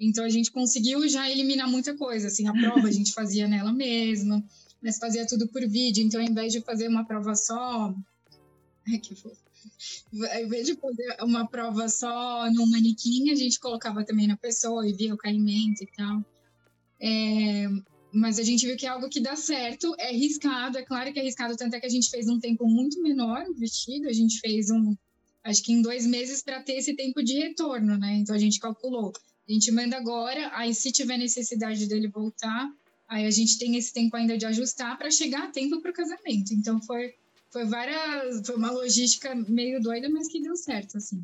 Então a gente conseguiu já eliminar muita coisa, assim, a prova a gente fazia nela mesma, mas fazia tudo por vídeo, então ao invés de fazer uma prova só, ai que fofo. Ao invés de fazer uma prova só no manequim, a gente colocava também na pessoa e via o caimento e tal. É, mas a gente viu que é algo que dá certo, é arriscado, é claro que é arriscado, tanto é que a gente fez um tempo muito menor o vestido, a gente fez um, acho que em dois meses para ter esse tempo de retorno, né? Então a gente calculou a gente manda agora, aí se tiver necessidade dele voltar, aí a gente tem esse tempo ainda de ajustar para chegar a tempo para o casamento. Então foi foi várias, foi uma logística meio doida, mas que deu certo assim.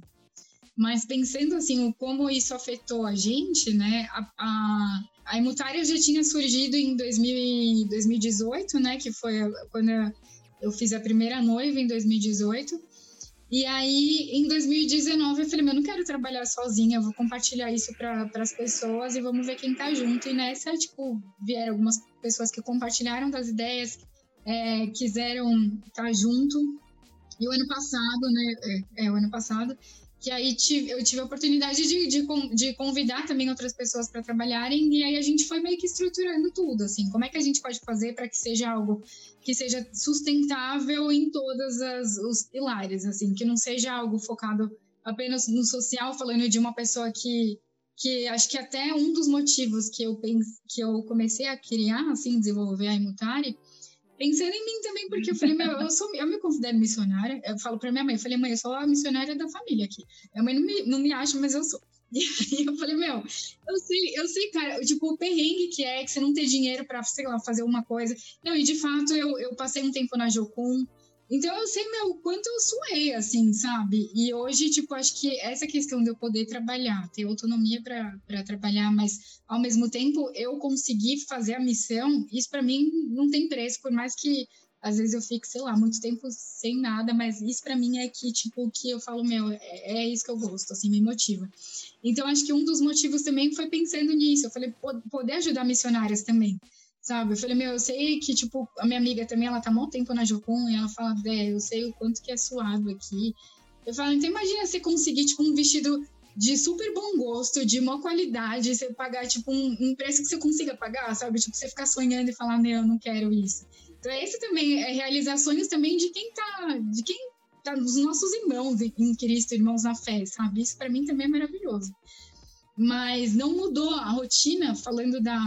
Mas pensando assim, como isso afetou a gente, né? A, a, a Imutária já tinha surgido em 2000, 2018, né? Que foi quando eu fiz a primeira noiva em 2018. E aí, em 2019, eu falei, meu, eu não quero trabalhar sozinha, vou compartilhar isso para as pessoas e vamos ver quem tá junto. E nessa, tipo, vieram algumas pessoas que compartilharam das ideias, é, quiseram estar tá junto. E o ano passado, né, é, é, o ano passado, que aí tive, eu tive a oportunidade de, de, de convidar também outras pessoas para trabalharem, e aí a gente foi meio que estruturando tudo, assim, como é que a gente pode fazer para que seja algo que seja sustentável em todos os pilares, assim, que não seja algo focado apenas no social, falando de uma pessoa que, que acho que até um dos motivos que eu, pense, que eu comecei a criar, assim, desenvolver a Imutari, pensando em mim também, porque eu falei, eu, sou, eu me considero missionária. Eu falo pra minha mãe, eu falei, mãe, eu sou a missionária da família aqui. Minha mãe não me, não me acha, mas eu sou. *laughs* E aí eu falei, meu, eu sei, eu sei, cara, tipo, o perrengue que é que você não ter dinheiro pra, sei lá, fazer uma coisa. Não, e de fato, eu, eu passei um tempo na Jocum, Então eu sei, meu, o quanto eu suei, assim, sabe? E hoje, tipo, acho que essa questão de eu poder trabalhar, ter autonomia para trabalhar, mas ao mesmo tempo eu conseguir fazer a missão, isso para mim não tem preço, por mais que às vezes eu fico, sei lá, muito tempo sem nada, mas isso para mim é que, tipo, que eu falo, meu, é, é, isso que eu gosto, assim, me motiva. Então, acho que um dos motivos também foi pensando nisso. Eu falei, poder ajudar missionárias também sabe? Eu falei, meu, eu sei que, tipo, a minha amiga também, ela tá há muito tempo na Jocum e ela fala, Bé, eu sei o quanto que é suado aqui. Eu falo, então imagina você conseguir, tipo, um vestido de super bom gosto, de boa qualidade, você pagar, tipo, um, um, preço que você consiga pagar, sabe? Tipo, você ficar sonhando e falar, meu, eu não quero isso. Então, esse também é realizar sonhos também de quem tá, de quem tá, dos nossos irmãos em Cristo, irmãos na fé, sabe? Isso para mim também é maravilhoso. Mas não mudou a rotina, falando da,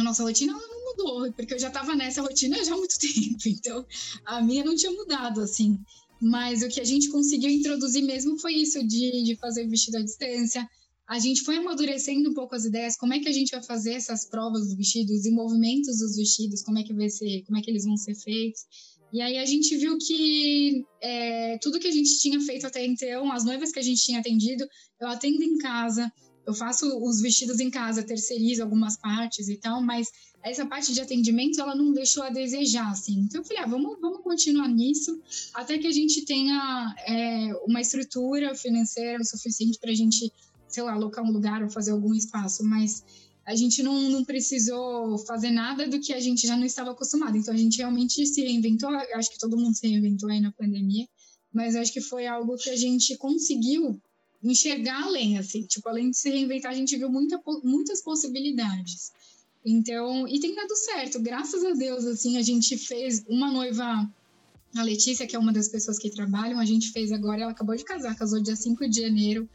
a nossa rotina ela não mudou, porque eu já estava nessa rotina já há muito *laughs* tempo, então a minha não tinha mudado, assim. Mas o que a gente conseguiu introduzir mesmo foi isso, de, de fazer vestido à distância. A gente foi amadurecendo um pouco as ideias, como é que a gente vai fazer essas provas dos vestidos e movimentos dos vestidos, como é que vai ser, como é que eles vão ser feitos. E aí a gente viu que é, tudo que a gente tinha feito até então, as noivas que a gente tinha atendido, eu atendo em casa, eu faço os vestidos em casa, terceirizo algumas partes e tal, mas essa parte de atendimento ela não deixou a desejar, assim. Então eu falei, ah, vamos, vamos continuar nisso até que a gente tenha é, uma estrutura financeira suficiente para a gente, sei lá, alocar um lugar ou fazer algum espaço, mas a gente não, não precisou fazer nada do que a gente já não estava acostumado. Então a gente realmente se reinventou, acho que todo mundo se reinventou aí na pandemia, mas acho que foi algo que a gente conseguiu enxergar além, assim, tipo, além de se reinventar, a gente viu muita, muitas possibilidades. Então, e tem dado certo, graças a Deus, assim, a gente fez uma noiva, a Letícia, que é uma das pessoas que trabalham, a gente fez agora, ela acabou de casar, casou dia 5 de janeiro,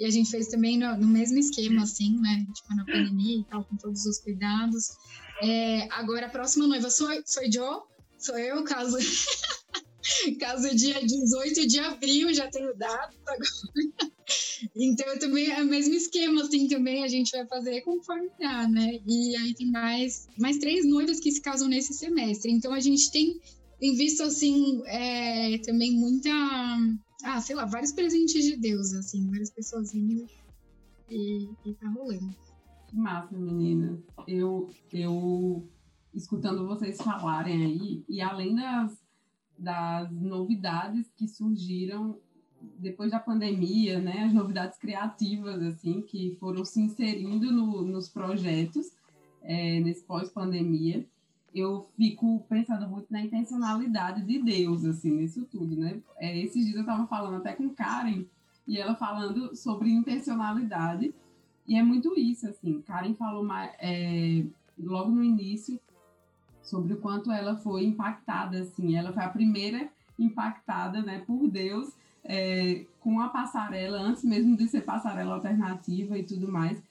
e a gente fez também no, no mesmo esquema, assim, né, tipo, na pandemia e tal, com todos os cuidados. É, agora, a próxima noiva sou, sou eu, sou eu, caso... *laughs* *laughs* caso dia 18 de abril, já tenho data *laughs* agora. Então, também é o mesmo esquema, assim, também a gente vai fazer conforme dá, né? E aí tem mais, mais três noivas que se casam nesse semestre. Então, a gente tem, tem visto, assim, é, também muita... Ah, sei lá, vários presentes de Deus, assim, várias pessoas indo e, e tá rolando. Que massa, menina. Eu, eu, escutando vocês falarem aí, e além das, das novidades que surgiram depois da pandemia, né, as novidades criativas assim que foram se inserindo no, nos projetos é, nesse pós-pandemia, eu fico pensando muito na intencionalidade de Deus assim nisso tudo, né? É, esses dias eu estava falando até com Karen e ela falando sobre intencionalidade e é muito isso assim. Karen falou é, logo no início sobre o quanto ela foi impactada assim. Ela foi a primeira impactada, né, por Deus é, com a passarela, antes mesmo de ser passarela alternativa e tudo mais.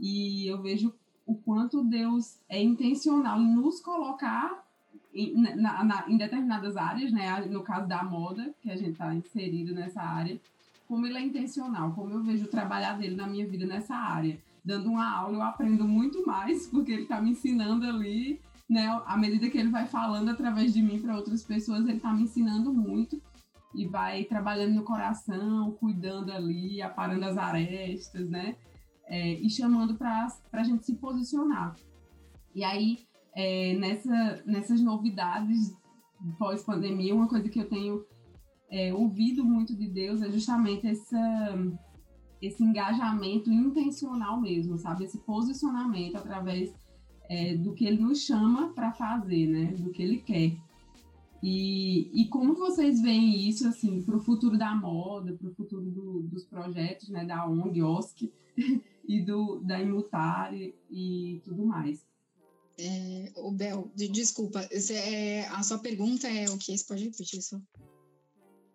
E eu vejo o quanto Deus é intencional em nos colocar em, na, na, em determinadas áreas, né? No caso da moda, que a gente está inserido nessa área, como ele é intencional, como eu vejo o trabalhar dele na minha vida nessa área. Dando uma aula, eu aprendo muito mais, *laughs* porque ele está me ensinando ali, né? À medida que ele vai falando através de mim para outras pessoas, ele está me ensinando muito e vai trabalhando no coração, cuidando ali, aparando as arestas, né? É, e chamando para a gente se posicionar. E aí, é, nessa, nessas novidades pós-pandemia, uma coisa que eu tenho é, ouvido muito de Deus é justamente essa, esse engajamento intencional mesmo, sabe? Esse posicionamento através é, do que ele nos chama para fazer, né? Do que ele quer. E, e como vocês veem isso assim para o futuro da moda, para o futuro do, dos projetos, né, da ONG, OSC *laughs* e do da Imutare e tudo mais? É, o Bel, de, desculpa, é, a sua pergunta é o que? Você pode repetir isso?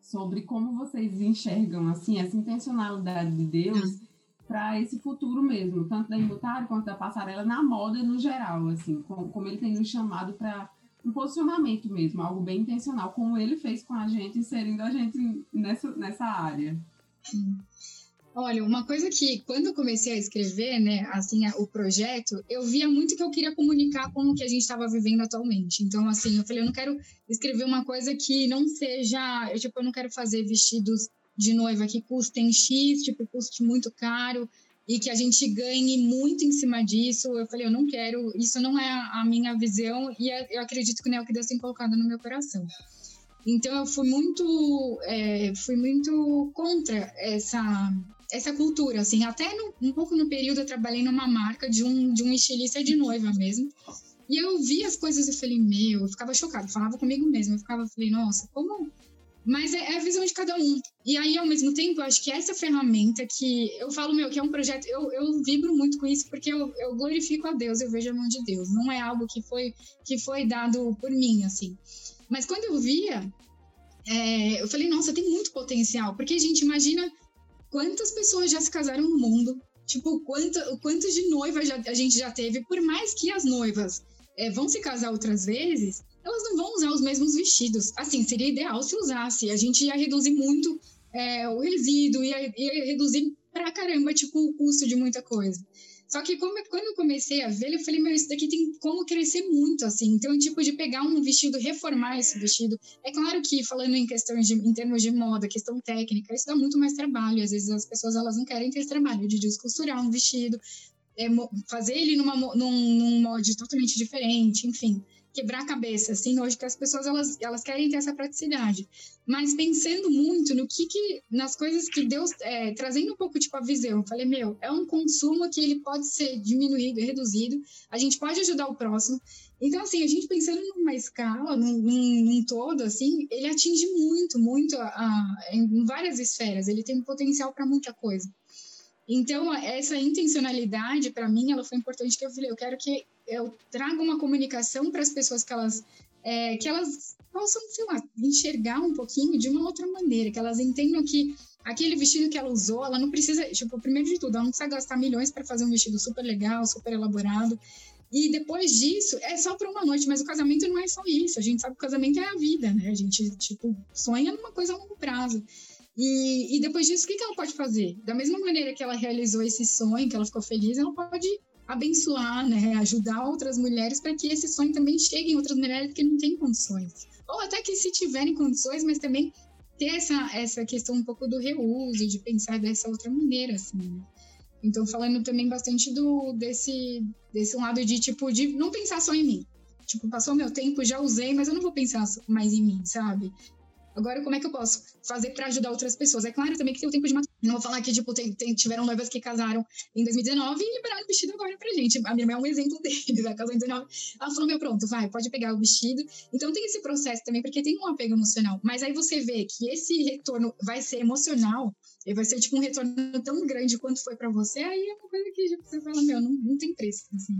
Sobre como vocês enxergam assim essa intencionalidade de Deus ah. Para esse futuro mesmo, tanto da Imutare quanto da passarela na moda no geral, assim, como, como ele tem nos chamado para um posicionamento mesmo, algo bem intencional, como ele fez com a gente, inserindo a gente nessa, nessa área. Olha, uma coisa que quando eu comecei a escrever, né, assim, o projeto, eu via muito que eu queria comunicar com o que a gente estava vivendo atualmente. Então, assim, eu falei, eu não quero escrever uma coisa que não seja, eu, tipo, eu não quero fazer vestidos de noiva que custem X, tipo, custe muito caro e que a gente ganhe muito em cima disso. Eu falei, eu não quero, isso não é a minha visão e eu acredito que não é o que Deus tem colocado no meu coração. Então eu fui muito, é, fui muito contra essa essa cultura, assim, até no, um pouco no período eu trabalhei numa marca de um, de um estilista de noiva mesmo, e eu vi as coisas e falei, meu, eu ficava chocada, falava comigo mesmo, eu ficava, falei, nossa, como... Mas é, é, a visão de cada um. E aí, ao mesmo tempo, eu acho que essa ferramenta que eu falo, meu, que é um projeto, eu, eu vibro muito com isso porque eu, eu glorifico a Deus, eu vejo a mão de Deus. Não é algo que foi, que foi dado por mim, assim. Mas quando eu via, é, eu falei, nossa, tem muito potencial. Porque, gente, imagina quantas pessoas já se casaram no mundo, tipo, quanto, quantos de noivas a gente já teve, por mais que as noivas é, vão se casar outras vezes, elas não vão usar os mesmos vestidos. Assim, seria ideal se usasse. A gente ia reduzir muito é, o resíduo, ia, ia reduzir pra caramba, tipo, o custo de muita coisa. Só que como, quando eu comecei a ver, eu falei, meu, isso daqui tem como crescer muito, assim. Então, tipo, de pegar um vestido, reformar esse vestido. É claro que, falando em questões de, em termos de moda, questão técnica, isso dá muito mais trabalho. Às vezes as pessoas, elas não querem ter esse trabalho de descosturar um vestido, é, fazer ele numa, num, num molde totalmente diferente, enfim quebrar a cabeça, assim, hoje que as pessoas elas, elas querem ter essa praticidade, mas pensando muito no que, que nas coisas que Deus é, trazendo um pouco tipo a visão, eu falei meu, é um consumo que ele pode ser diminuído, reduzido, a gente pode ajudar o próximo, então assim a gente pensando numa escala, num, num, num todo assim, ele atinge muito, muito a, a, em várias esferas, ele tem potencial para muita coisa. Então, essa intencionalidade, para mim, ela foi importante que eu falei, eu quero que eu traga uma comunicação para as pessoas que elas, é, que elas possam, sei lá, enxergar um pouquinho de uma outra maneira, que elas entendam que aquele vestido que ela usou, ela não precisa, tipo, primeiro de tudo, ela não precisa gastar milhões para fazer um vestido super legal, super elaborado. E depois disso, é só para uma noite, mas o casamento não é só isso. A gente sabe que o casamento é a vida, né? A gente, tipo, sonha numa coisa a longo prazo. E, e depois disso, o que, que ela pode fazer? Da mesma maneira que ela realizou esse sonho, que ela ficou feliz, ela pode abençoar, né, ajudar outras mulheres para que esse sonho também chegue em outras mulheres que não têm condições. Ou até que se tiverem condições, mas também ter essa, essa questão um pouco do reuso, de pensar dessa outra maneira, assim, né? Então, falando também bastante do, desse, desse lado de, tipo, de não pensar só em mim. Tipo, passou meu tempo, já usei, mas eu não vou pensar mais em mim, sabe? Agora, como é que eu posso fazer para ajudar outras pessoas? É claro também que tem o tempo de maturidade. Não vou falar que, tipo, tem, tem, tiveram noivas que casaram em 2019 e liberaram o vestido agora pra gente. A minha irmã é um exemplo *laughs* deles. Ela casou em 2019. Ela falou, meu, pronto, vai, pode pegar o vestido. Então tem esse processo também, porque tem um apego emocional. Mas aí você vê que esse retorno vai ser emocional, e vai ser, tipo, um retorno tão grande quanto foi para você, aí é uma coisa que tipo, você fala, meu, não, não tem preço, assim.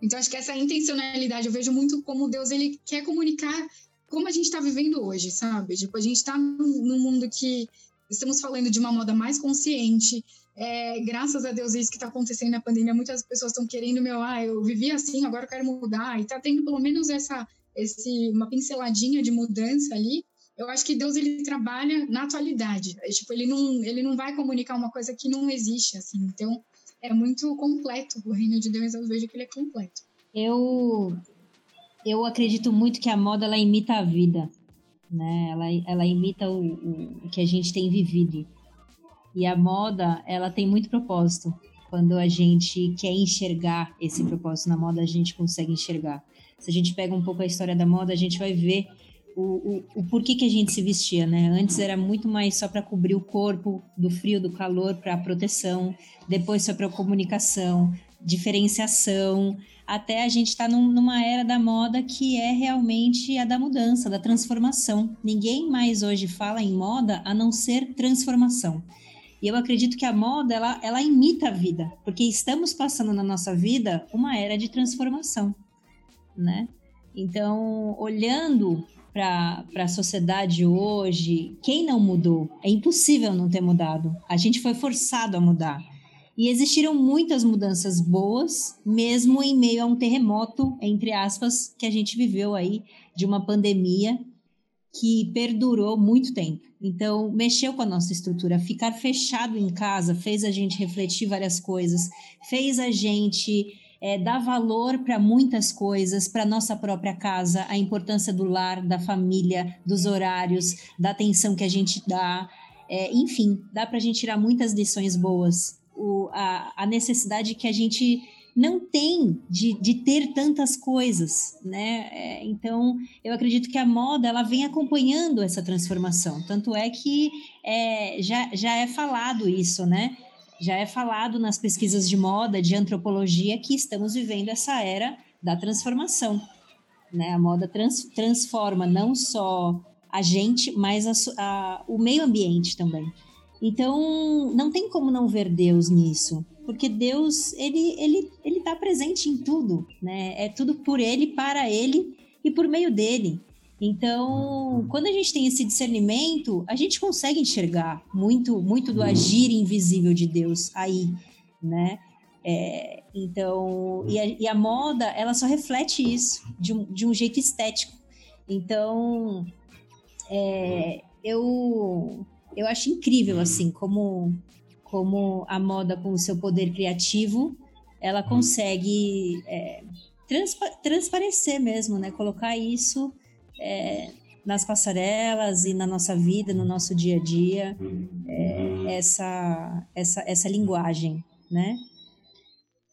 Então, acho que essa intencionalidade, eu vejo muito como Deus, ele quer comunicar como a gente está vivendo hoje, sabe? Tipo, a gente está num, mundo que estamos falando de uma moda mais consciente. É, graças a Deus, isso que está acontecendo na pandemia, muitas pessoas estão querendo, meu, ah, eu vivi assim, agora eu quero mudar. E está tendo pelo menos essa, esse, uma pinceladinha de mudança ali. Eu acho que Deus ele trabalha na atualidade. É, tipo, ele não, ele não vai comunicar uma coisa que não existe, assim. Então, é muito completo. O reino de Deus, eu vejo que ele é completo. Eu eu acredito muito que a moda ela imita a vida, né? Ela, ela imita o, o, que a gente tem vivido. E a moda, ela tem muito propósito. Quando a gente quer enxergar esse propósito na moda, a gente consegue enxergar. Se a gente pega um pouco a história da moda, a gente vai ver o, o, o porquê que a gente se vestia, né? Antes era muito mais só para cobrir o corpo do frio, do calor, para proteção. Depois foi para comunicação, diferenciação até a gente estar tá num, numa era da moda que é realmente a da mudança, da transformação. Ninguém mais hoje fala em moda a não ser transformação. E eu acredito que a moda ela, ela imita a vida, porque estamos passando na nossa vida uma era de transformação, né? Então, olhando para a sociedade hoje, quem não mudou? É impossível não ter mudado. A gente foi forçado a mudar. E existiram muitas mudanças boas, mesmo em meio a um terremoto, entre aspas, que a gente viveu aí, de uma pandemia que perdurou muito tempo. Então, mexeu com a nossa estrutura. Ficar fechado em casa fez a gente refletir várias coisas, fez a gente é, dar valor para muitas coisas, para nossa própria casa, a importância do lar, da família, dos horários, da atenção que a gente dá. É, enfim, dá para a gente tirar muitas lições boas. O, a, a necessidade que a gente não tem de, de ter tantas coisas, né? É, então, eu acredito que a moda ela vem acompanhando essa transformação. Tanto é que é, já, já é falado isso, né? Já é falado nas pesquisas de moda, de antropologia, que estamos vivendo essa era da transformação. Né? A moda trans, transforma não só a gente, mas a, a, o meio ambiente também. Então, não tem como não ver Deus nisso porque Deus ele ele ele está presente em tudo, né? É tudo por Ele, para Ele e por meio dele. Então, quando a gente tem esse discernimento, a gente consegue enxergar muito muito do agir invisível de Deus aí, né? É, então, e a, e a, moda, ela só reflete isso de um, de um jeito estético. Então, é, eu, eu acho incrível, assim, como como a moda com o seu poder criativo, ela uhum. consegue é, transpa transparecer mesmo, né? Colocar isso é, nas passarelas e na nossa vida, no nosso dia a dia, é, essa, essa, essa linguagem, né?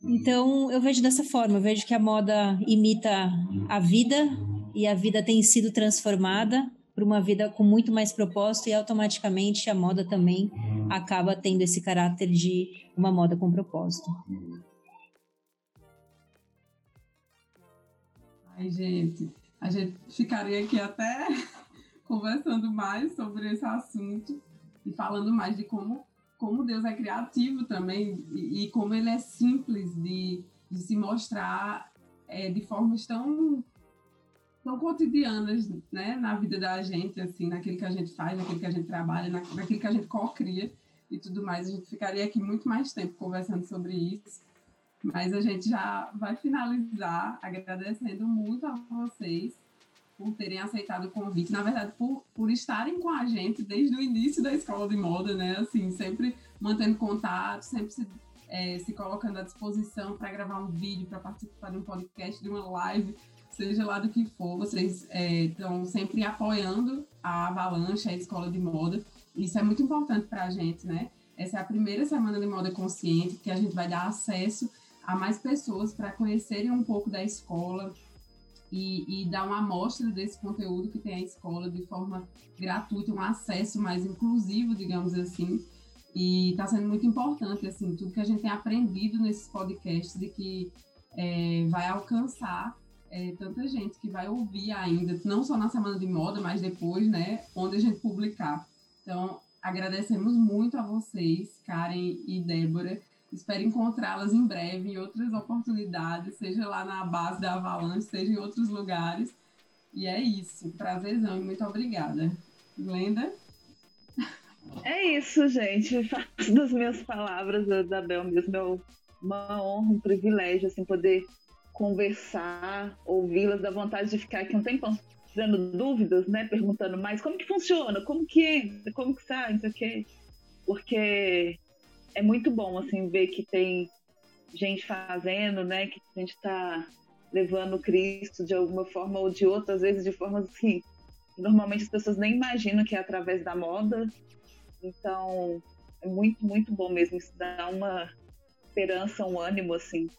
Então, eu vejo dessa forma, eu vejo que a moda imita a vida e a vida tem sido transformada para uma vida com muito mais propósito e automaticamente a moda também acaba tendo esse caráter de uma moda com propósito. Ai, gente, a gente ficaria aqui até *laughs* conversando mais sobre esse assunto e falando mais de como, como Deus é criativo também e, e como ele é simples de, de se mostrar é, de formas tão tão cotidianas, né, na vida da gente, assim, naquilo que a gente faz, naquilo que a gente trabalha, na, naquilo que a gente co-cria e tudo mais. A gente ficaria aqui muito mais tempo conversando sobre isso, mas a gente já vai finalizar agradecendo muito a vocês por terem aceitado o convite, na verdade, por, por estarem com a gente desde o início da escola de moda, né, assim, sempre mantendo contato, sempre se, é, se colocando à disposição para gravar um vídeo, para participar de um podcast, de uma live, seja lá do que for, vocês estão é, sempre apoiando a Avalanche, a escola de moda. Isso é muito importante para a gente, né? Essa é a primeira semana de moda consciente, que a gente vai dar acesso a mais pessoas para conhecerem um pouco da escola e, e, dar uma amostra desse conteúdo que tem a escola de forma gratuita, um acesso mais inclusivo, digamos assim. E está sendo muito importante, assim, tudo que a gente tem aprendido nesses podcasts e que é, vai alcançar é, tanta gente que vai ouvir ainda, não só na semana de moda, mas depois, né, onde a gente publicar. Então, agradecemos muito a vocês, Karen e Débora. Espero encontrá-las em breve em outras oportunidades, seja lá na base da Avalanche, seja em outros lugares. E é isso. Prazerzão e muito obrigada. Glenda? É isso, gente. Faço das minhas palavras da Bel mesmo. É uma honra, um privilégio, assim, poder conversar, ouvi-las, dá vontade de ficar aqui um tempão tirando dúvidas, né? Perguntando mais como que funciona, como que entra, como que sai, não sei o quê. Porque é muito bom, assim, ver que tem gente fazendo, né? Que a gente está levando Cristo de alguma forma ou de outra, às vezes de formas assim, que normalmente as pessoas nem imaginam que é através da moda. Então, é muito, muito bom mesmo. Isso dá uma esperança, um ânimo, assim,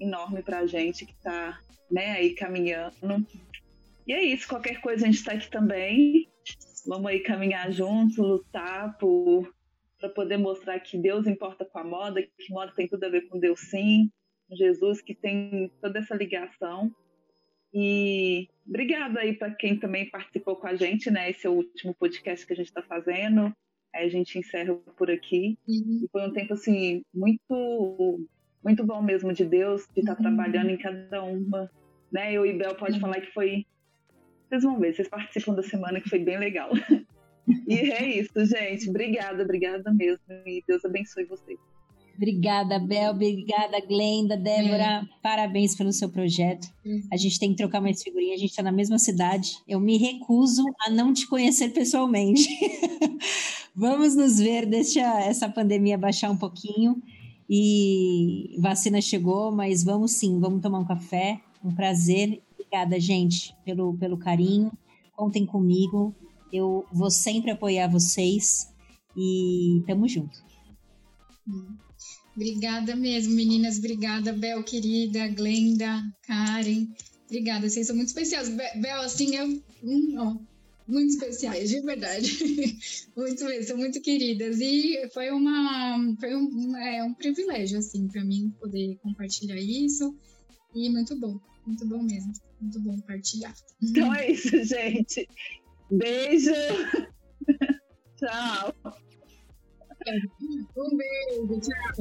enorme para a gente que está né, aí caminhando. E é isso, qualquer coisa a gente está aqui também. Vamos aí caminhar juntos, lutar para poder mostrar que Deus importa com a moda, que moda tem tudo a ver com Deus sim, com Jesus que tem toda essa ligação. E obrigada aí para quem também participou com a gente, né? Esse é o último podcast que a gente está fazendo. Aí a gente encerra por aqui. Uhum. E foi um tempo assim muito muito bom mesmo de Deus, de estar tá uhum. trabalhando em cada uma. Né? Eu e Bel pode uhum. falar que foi. Vocês vão ver, vocês participam da semana que foi bem legal. e é isso, gente. Obrigada, obrigada mesmo. E Deus abençoe vocês. Obrigada, Bel. Obrigada, Glenda, Débora. É. Parabéns pelo seu projeto. É. A gente tem que trocar mais figurinhas. A gente está na mesma cidade. Eu me recuso a não te conhecer pessoalmente. *laughs* Vamos nos ver, deixa essa pandemia baixar um pouquinho. E vacina chegou, mas vamos sim, vamos tomar um café. Um prazer. Obrigada, gente, pelo, pelo carinho. Contem comigo. Eu vou sempre apoiar vocês. E tamo junto. Obrigada mesmo, meninas. Obrigada, Bel, querida, Glenda, Karen. Obrigada, vocês são muito especiais. Bel, assim, eu. Hum, ó, muito especiais, de verdade. *laughs* muito mesmo, são muito queridas. E foi uma. Foi um, é, um privilégio, assim, para mim poder compartilhar isso. E muito bom, muito bom mesmo. Muito bom partilhar. Então é isso, gente. Beijo. *laughs* Tchau. Um beijo, tchau.